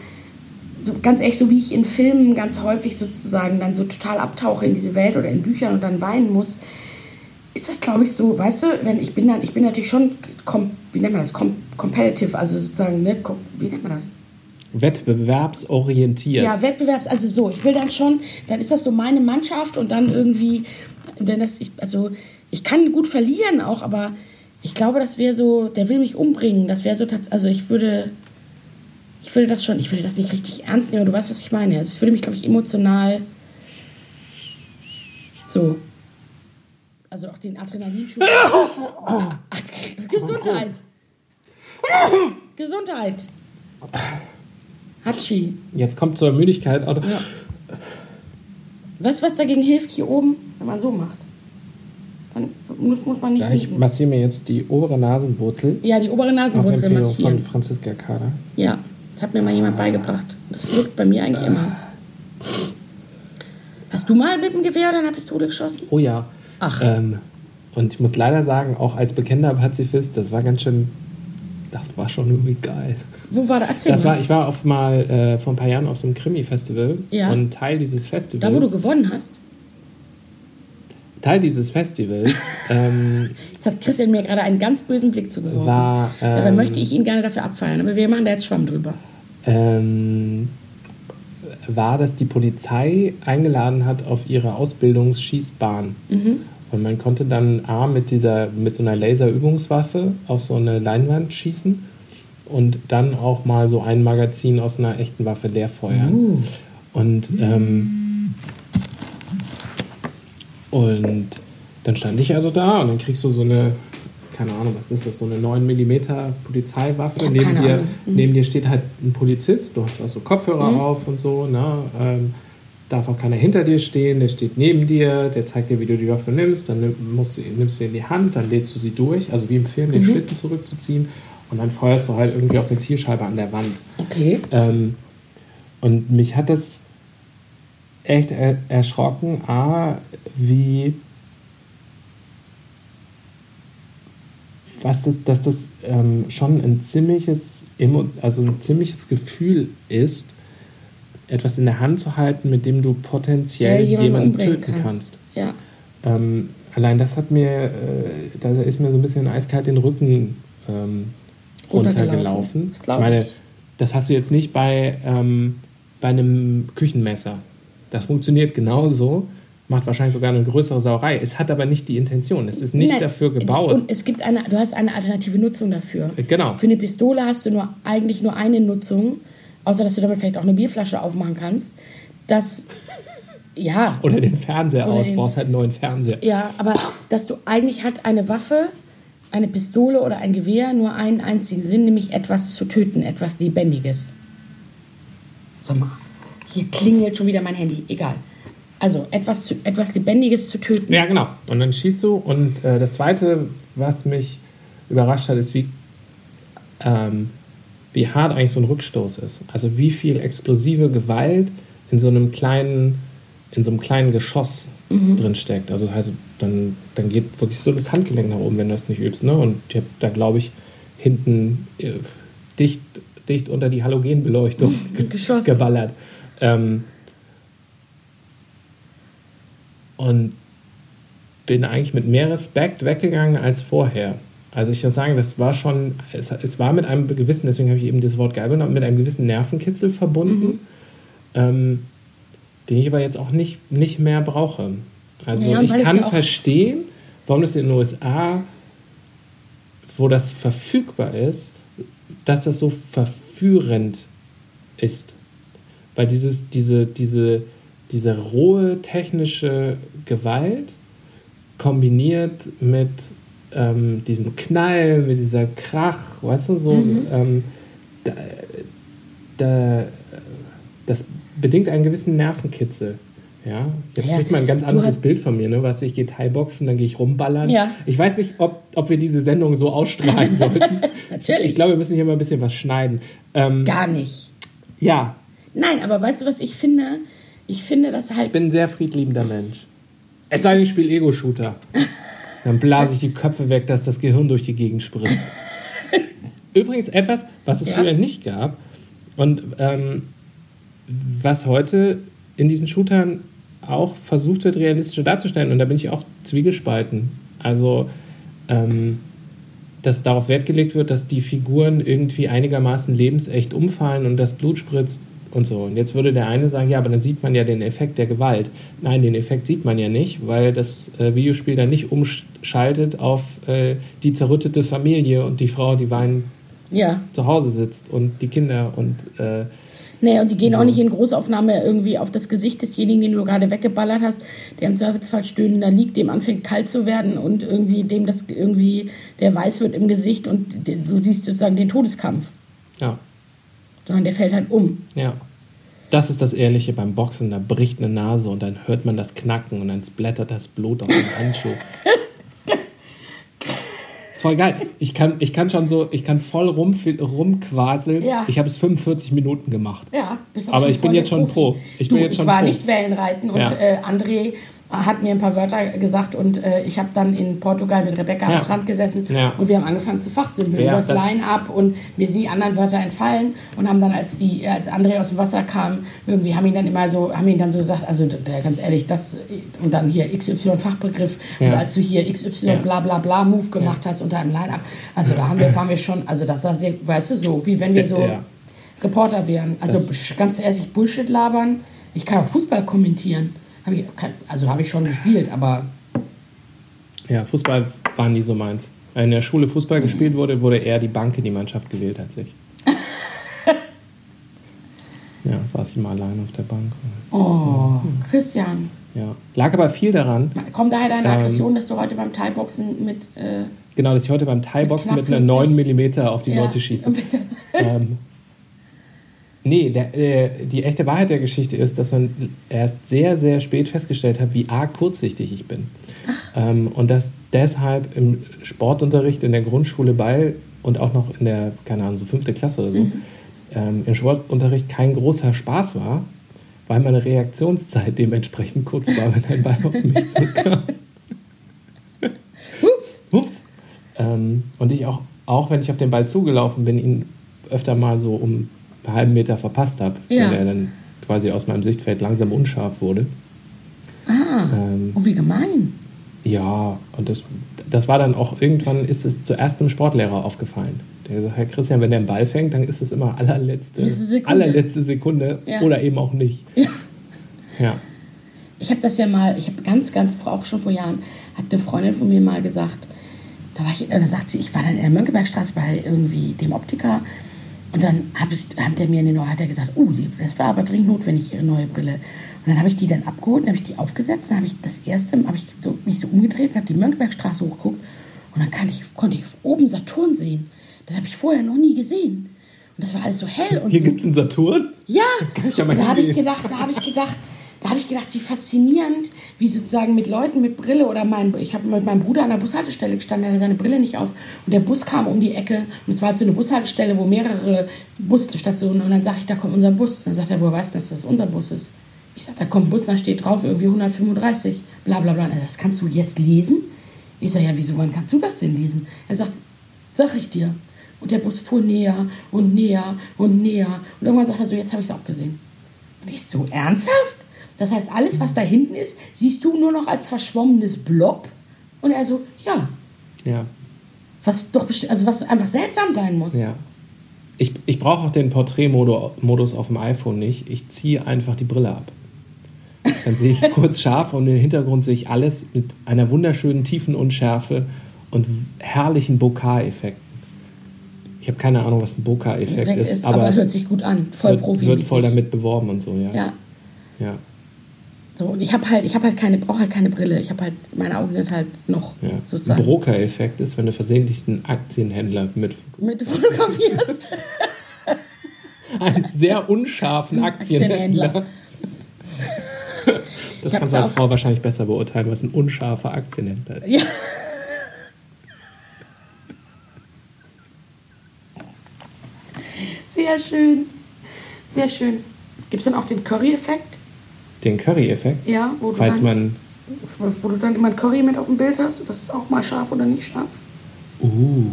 S1: so ganz ehrlich, so wie ich in Filmen ganz häufig sozusagen dann so total abtauche in diese Welt oder in Büchern und dann weinen muss, ist das, glaube ich, so, weißt du, wenn ich bin dann, ich bin natürlich schon, kom, wie nennt man das, kom, competitive, also sozusagen, ne, kom, wie nennt man das?
S2: Wettbewerbsorientiert.
S1: Ja, Wettbewerbs, also so, ich will dann schon, dann ist das so meine Mannschaft und dann irgendwie, denn das, ich, also ich kann gut verlieren auch, aber ich glaube, das wäre so, der will mich umbringen, das wäre so, also ich würde, ich würde das schon, ich würde das nicht richtig ernst nehmen, aber du weißt, was ich meine. Also es würde mich, glaube ich, emotional so, also auch den Adrenalinschub. Gesundheit. Gesundheit. Hatschi.
S2: Jetzt kommt zur Müdigkeit.
S1: Ja. Weißt du, was dagegen hilft hier oben? Wenn man so macht. Dann muss, muss man nicht
S2: Ja, ich massiere mir jetzt die obere Nasenwurzel.
S1: Ja, die obere Nasenwurzel massieren.
S2: von Franziska Kader.
S1: Ja, das hat mir mal jemand beigebracht. Das wirkt bei mir eigentlich immer. Hast du mal mit dem Gewehr oder einer Pistole geschossen?
S2: Oh ja.
S1: Ach.
S2: Ähm, und ich muss leider sagen, auch als bekennender Pazifist, das war ganz schön. Das war schon irgendwie geil.
S1: Wo war der? Erzähl
S2: Das war, ich war auf mal äh, vor ein paar Jahren auf so einem Krimi-Festival
S1: Ja.
S2: und Teil dieses Festivals.
S1: da, wo du gewonnen hast.
S2: Teil dieses Festivals ähm,
S1: Jetzt hat Christian mir gerade einen ganz bösen Blick zugeworfen.
S2: war.
S1: Dabei
S2: ähm,
S1: möchte ich ihn gerne dafür abfeiern, aber wir machen da jetzt Schwamm drüber.
S2: ähm, war, dass die Polizei eingeladen hat auf ihre Ausbildungsschießbahn. Und man konnte dann A mit dieser, mit so einer Laserübungswaffe auf so eine Leinwand schießen und dann auch mal so ein Magazin aus einer echten Waffe leer feuern. Und, ähm, und dann stand ich also da und dann kriegst du so eine, keine Ahnung, was ist das, so eine 9 mm Polizeiwaffe. Neben dir.
S1: Mhm.
S2: neben dir steht halt ein Polizist, du hast also Kopfhörer auf und so, ne? Ähm, darf auch keiner hinter dir stehen, der steht neben dir, der zeigt dir, wie du die Waffe nimmst, dann musst du, nimmst du sie in die Hand, dann lädst du sie durch, also wie im Film,
S1: Mhm.
S2: den Schlitten zurückzuziehen und dann feuerst du halt irgendwie auf eine Zielscheibe an der Wand.
S1: Okay.
S2: Ähm, und mich hat das echt er erschrocken, A, wie was das, dass das ähm, schon ein ziemliches, also ein ziemliches Gefühl ist, etwas in der Hand zu halten, mit dem du potenziell
S1: Ja,
S2: jemanden, töten kannst.
S1: Ja.
S2: Ähm, allein das hat mir, äh, da ist mir so ein bisschen eiskalt den Rücken ähm,
S1: Runtergelaufen.
S2: Ich meine, das hast du jetzt nicht bei, ähm, bei einem Küchenmesser. Das funktioniert genauso, macht wahrscheinlich sogar eine größere Sauerei. Es hat aber nicht die Intention. Es ist nicht
S1: Nein,
S2: dafür gebaut.
S1: Und es gibt eine, du hast eine alternative Nutzung dafür.
S2: Äh, genau.
S1: Für eine Pistole hast du nur eigentlich nur eine Nutzung, außer dass du damit vielleicht auch eine Bierflasche aufmachen kannst. Das, ja,
S2: Oder den Fernseher
S1: Oder
S2: aus,
S1: den-
S2: brauchst halt einen neuen Fernseher.
S1: ja, aber dass du eigentlich hat eine Waffe, eine Pistole oder ein Gewehr nur einen einzigen Sinn, nämlich etwas zu töten, etwas Lebendiges. Sag mal, hier klingelt schon wieder mein Handy. Egal. Also etwas, zu, etwas Lebendiges zu töten.
S2: Ja, genau. Und dann schießt du. Und äh, das Zweite, was mich überrascht hat, ist, wie, ähm, wie hart eigentlich so ein Rückstoß ist. Also wie viel explosive Gewalt in so einem kleinen in so einem kleinen Geschoss drin steckt. Also halt dann, dann geht wirklich so das Handgelenk nach oben, wenn du das nicht übst. Ne? Und ich habe da, glaube ich, hinten äh, dicht, dicht unter die Halogenbeleuchtung ge-
S1: Geschossen.
S2: geballert. Ähm, und bin eigentlich mit mehr Respekt weggegangen als vorher. Also ich muss sagen, das war schon, es, es war mit einem gewissen, deswegen habe ich eben das Wort geil benannt, mit einem gewissen Nervenkitzel verbunden, ähm, den ich aber jetzt auch nicht, nicht mehr brauche. Also
S1: Ja,
S2: ich kann
S1: ja
S2: verstehen, warum das in den USA, wo das verfügbar ist, dass das so verführend ist. Weil dieses, diese, diese, diese rohe technische Gewalt kombiniert mit ähm, diesem Knall, mit dieser Krach, weißt du, so, ähm, da, da, das bedingt einen gewissen Nervenkitzel. Ja, jetzt
S1: Ja,
S2: kriegt man ein ganz
S1: du
S2: anderes Bild von mir, ne? Was ich gehe Thai-Boxen, dann gehe ich rumballern.
S1: Ja.
S2: Ich weiß nicht, ob, ob wir diese Sendung so ausstrahlen sollten.
S1: Natürlich.
S2: Ich glaube, wir müssen hier mal ein bisschen was schneiden. Ähm,
S1: Gar nicht.
S2: ja,
S1: Nein, aber weißt du, was ich finde? Ich finde, dass halt
S2: ich bin ein sehr friedliebender Mensch. Es sei denn, ich spiele Ego-Shooter. Dann blase ich die Köpfe weg, dass das Gehirn durch die Gegend spritzt. Übrigens etwas, was es
S1: Ja.
S2: früher nicht gab und ähm, was heute in diesen Shootern auch versucht wird, realistischer darzustellen. Und da bin ich auch zwiegespalten. Also, ähm, dass darauf Wert gelegt wird, dass die Figuren irgendwie einigermaßen lebensecht umfallen und das Blut spritzt und so. Und jetzt würde der eine sagen, ja, aber dann sieht man ja den Effekt der Gewalt. Nein, den Effekt sieht man ja nicht, weil das äh, Videospiel dann nicht umschaltet auf äh, die zerrüttete Familie und die Frau, die weinend
S1: ja.
S2: zu Hause sitzt und die Kinder und äh,
S1: Nee, und die gehen auch
S2: So.
S1: nicht in Großaufnahme irgendwie auf das Gesicht desjenigen, den du gerade weggeballert hast, der im Zweifelsfall stöhnender liegt, dem anfängt kalt zu werden und irgendwie dem das irgendwie, der weiß wird im Gesicht und du siehst sozusagen den Todeskampf,
S2: ja,
S1: sondern der fällt halt um.
S2: ja. Das ist das Ehrliche beim Boxen. Da bricht eine Nase und dann hört man das Knacken und dann splattert das Blut auf den Handschuh. ist voll geil. Ich kann, ich kann schon so, ich kann voll rum, rumquaseln.
S1: Ja.
S2: Ich habe es 45 Minuten gemacht.
S1: Ja,
S2: Aber ich bin jetzt schon
S1: Profi.
S2: pro. Ich
S1: du,
S2: bin jetzt schon
S1: ich war
S2: pro.
S1: nicht Wellenreiten und
S2: Ja.
S1: äh, André hat mir ein paar Wörter gesagt und äh, ich habe dann in Portugal mit Rebecca
S2: Ja.
S1: am Strand gesessen
S2: Ja.
S1: und wir haben angefangen zu fachsimpeln
S2: Ja,
S1: über das Line-Up und mir sind die anderen Wörter entfallen und haben dann, als die, als André aus dem Wasser kam, irgendwie haben ihn dann immer so, haben ihn dann so gesagt, also ganz ehrlich, das und dann hier XY Fachbegriff und als du hier XY bla bla bla Move gemacht hast unter einem Line-Up, also da haben wir, waren wir schon, also das war sehr, weißt du, so, wie wenn wir so. Reporter werden. Also
S2: Das-
S1: ganz ehrlich, Bullshit labern. Ich kann auch Fußball kommentieren. Hab ich, also habe ich schon gespielt, aber
S2: Ja, Fußball war nie so meins. Wenn in der Schule Fußball gespielt wurde, wurde eher die Bank in die Mannschaft gewählt als ich. ja, saß ich mal allein auf der Bank.
S1: oh, Christian,
S2: Ja. Lag aber viel daran,
S1: kommt daher deine
S2: Ähm.
S1: Aggression, dass du heute beim Thai-Boxen mit äh,
S2: genau, dass ich heute beim Thai-Boxen
S1: Mit
S2: mit, einer 9
S1: 40.
S2: mm auf die
S1: ja,
S2: Leute schieße. ähm, nee, der, äh, die echte Wahrheit der Geschichte ist, dass man erst sehr, sehr spät festgestellt hat, wie arg kurzsichtig ich bin. Ähm, und dass deshalb im Sportunterricht in der Grundschule bei und auch noch in der, keine Ahnung, so fünfte Klasse oder so,
S1: Mhm.
S2: ähm, im Sportunterricht kein großer Spaß war, weil meine Reaktionszeit dementsprechend kurz war, wenn ein Ball auf mich zukam.
S1: Ups.
S2: Ups. Ähm, und ich auch, auch wenn ich auf den Ball zugelaufen bin, ihn öfter mal so um einen halben Meter verpasst habe,
S1: Ja.
S2: weil er dann quasi aus meinem Sichtfeld langsam unscharf wurde.
S1: Ah,
S2: Ähm,
S1: oh, wie gemein.
S2: ja, und das, das war dann auch irgendwann, ist es zuerst einem Sportlehrer aufgefallen. Der gesagt, Herr Christian, wenn der einen Ball fängt, dann ist es immer allerletzte,
S1: Letzte Sekunde.
S2: allerletzte Sekunde
S1: Ja.
S2: oder eben auch nicht.
S1: Ja.
S2: Ja.
S1: Ich habe das ja mal, ich habe ganz, ganz, auch schon vor Jahren, hat eine Freundin von mir mal gesagt, da war ich, da sagt sie, ich war dann in der Mönckebergstraße bei irgendwie dem Optiker und dann hab ich, hat der mir eine neue, hat er gesagt, uh, das war aber dringend notwendig, ihre neue Brille. Und dann habe ich die dann abgeholt, dann habe ich die aufgesetzt, dann habe ich das erste, habe ich so, mich so umgedreht, habe die Mönckebergstraße hochgeguckt und dann kann ich, konnte ich oben Saturn sehen. Das habe ich vorher noch nie gesehen. Und das war alles so hell und
S2: Hier
S1: so.
S2: gibt es einen Saturn.
S1: Ja,
S2: ich ja mal
S1: da habe ich gedacht, da habe ich gedacht, da habe ich gedacht, wie faszinierend, wie sozusagen mit Leuten mit Brille oder mein, ich habe mit meinem Bruder an der Bushaltestelle gestanden, der hatte seine Brille nicht auf und der Bus kam um die Ecke und es war halt so eine Bushaltestelle, wo mehrere Busstationen und dann sage ich, da kommt unser Bus. Dann sagt er, woher weißt du, dass das unser Bus ist? Ich sag, da kommt ein Bus, da steht drauf irgendwie 135, bla bla bla. Er sagt, das kannst du jetzt lesen? Ich sag, ja, wieso, wann kannst du das denn lesen? Er sagt, sag ich dir. Und der Bus fuhr näher und näher und näher. Und irgendwann sagt er so, jetzt habe ich es auch gesehen. Und ich so, ernsthaft? Das heißt, alles, was da hinten ist, siehst du nur noch als verschwommenes Blob? Und er so, ja.
S2: Ja.
S1: Was doch also was einfach seltsam sein muss.
S2: Ja. Ich, ich brauche auch den Porträtmodus auf dem iPhone nicht. Ich ziehe einfach die Brille ab. Dann sehe ich kurz scharf und im Hintergrund sehe ich alles mit einer wunderschönen tiefen Unschärfe und herrlichen Bokeh-Effekten. Ich habe keine Ahnung, was ein Bokeh-Effekt
S1: Effekt
S2: ist,
S1: ist, aber,
S2: aber,
S1: hört sich gut an. Voll
S2: wird,
S1: Profi.
S2: wird voll damit beworben und so, ja.
S1: Ja.
S2: ja.
S1: So, und ich habe halt, ich habe halt keine, brauche halt keine Brille. Ich habe halt, meine Augen sind halt noch
S2: ja. Ein
S1: sozusagen
S2: Broker-Effekt ist, wenn du versehentlich einen Aktienhändler mit
S1: mit fotografierst.
S2: einem sehr unscharfen
S1: Aktienhändler.
S2: Aktienhändler. Das kannst du als Frau wahrscheinlich besser beurteilen, was ein unscharfer Aktienhändler ist.
S1: ja. Sehr schön. Sehr schön. Gibt es dann auch den Curry-Effekt?
S2: Den Curry-Effekt,
S1: Ja, wo du,
S2: falls
S1: dann,
S2: man.
S1: wo, du dann immer ein Curry mit auf dem Bild hast. Das ist auch mal scharf oder nicht scharf.
S2: Uh,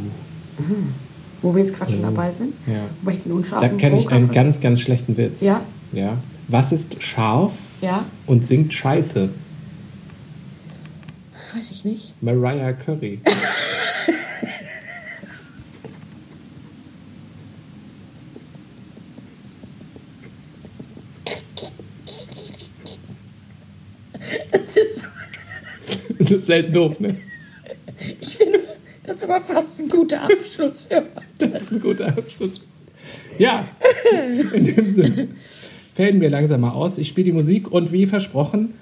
S1: Wo wir jetzt gerade schon dabei sind.
S2: ja.
S1: Wobei ich den
S2: Da
S1: unscharfen
S2: kenne ich einen ganz, ganz schlechten Witz.
S1: Ja,
S2: ja. Was ist scharf
S1: ja,
S2: und singt Scheiße?
S1: weiß ich nicht.
S2: Mariah Curry.
S1: Das ist,
S2: Das ist selten doof, ne?
S1: ich finde, das ist aber fast ein guter Abschluss für
S2: Das ist ein guter Abschluss. Ja, in dem Sinne fällen wir langsam mal aus. Ich spiele die Musik und wie versprochen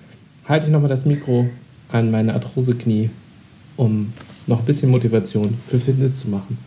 S2: halte ich nochmal das Mikro an meine Arthrose-Knie, um noch ein bisschen Motivation für Fitness zu machen.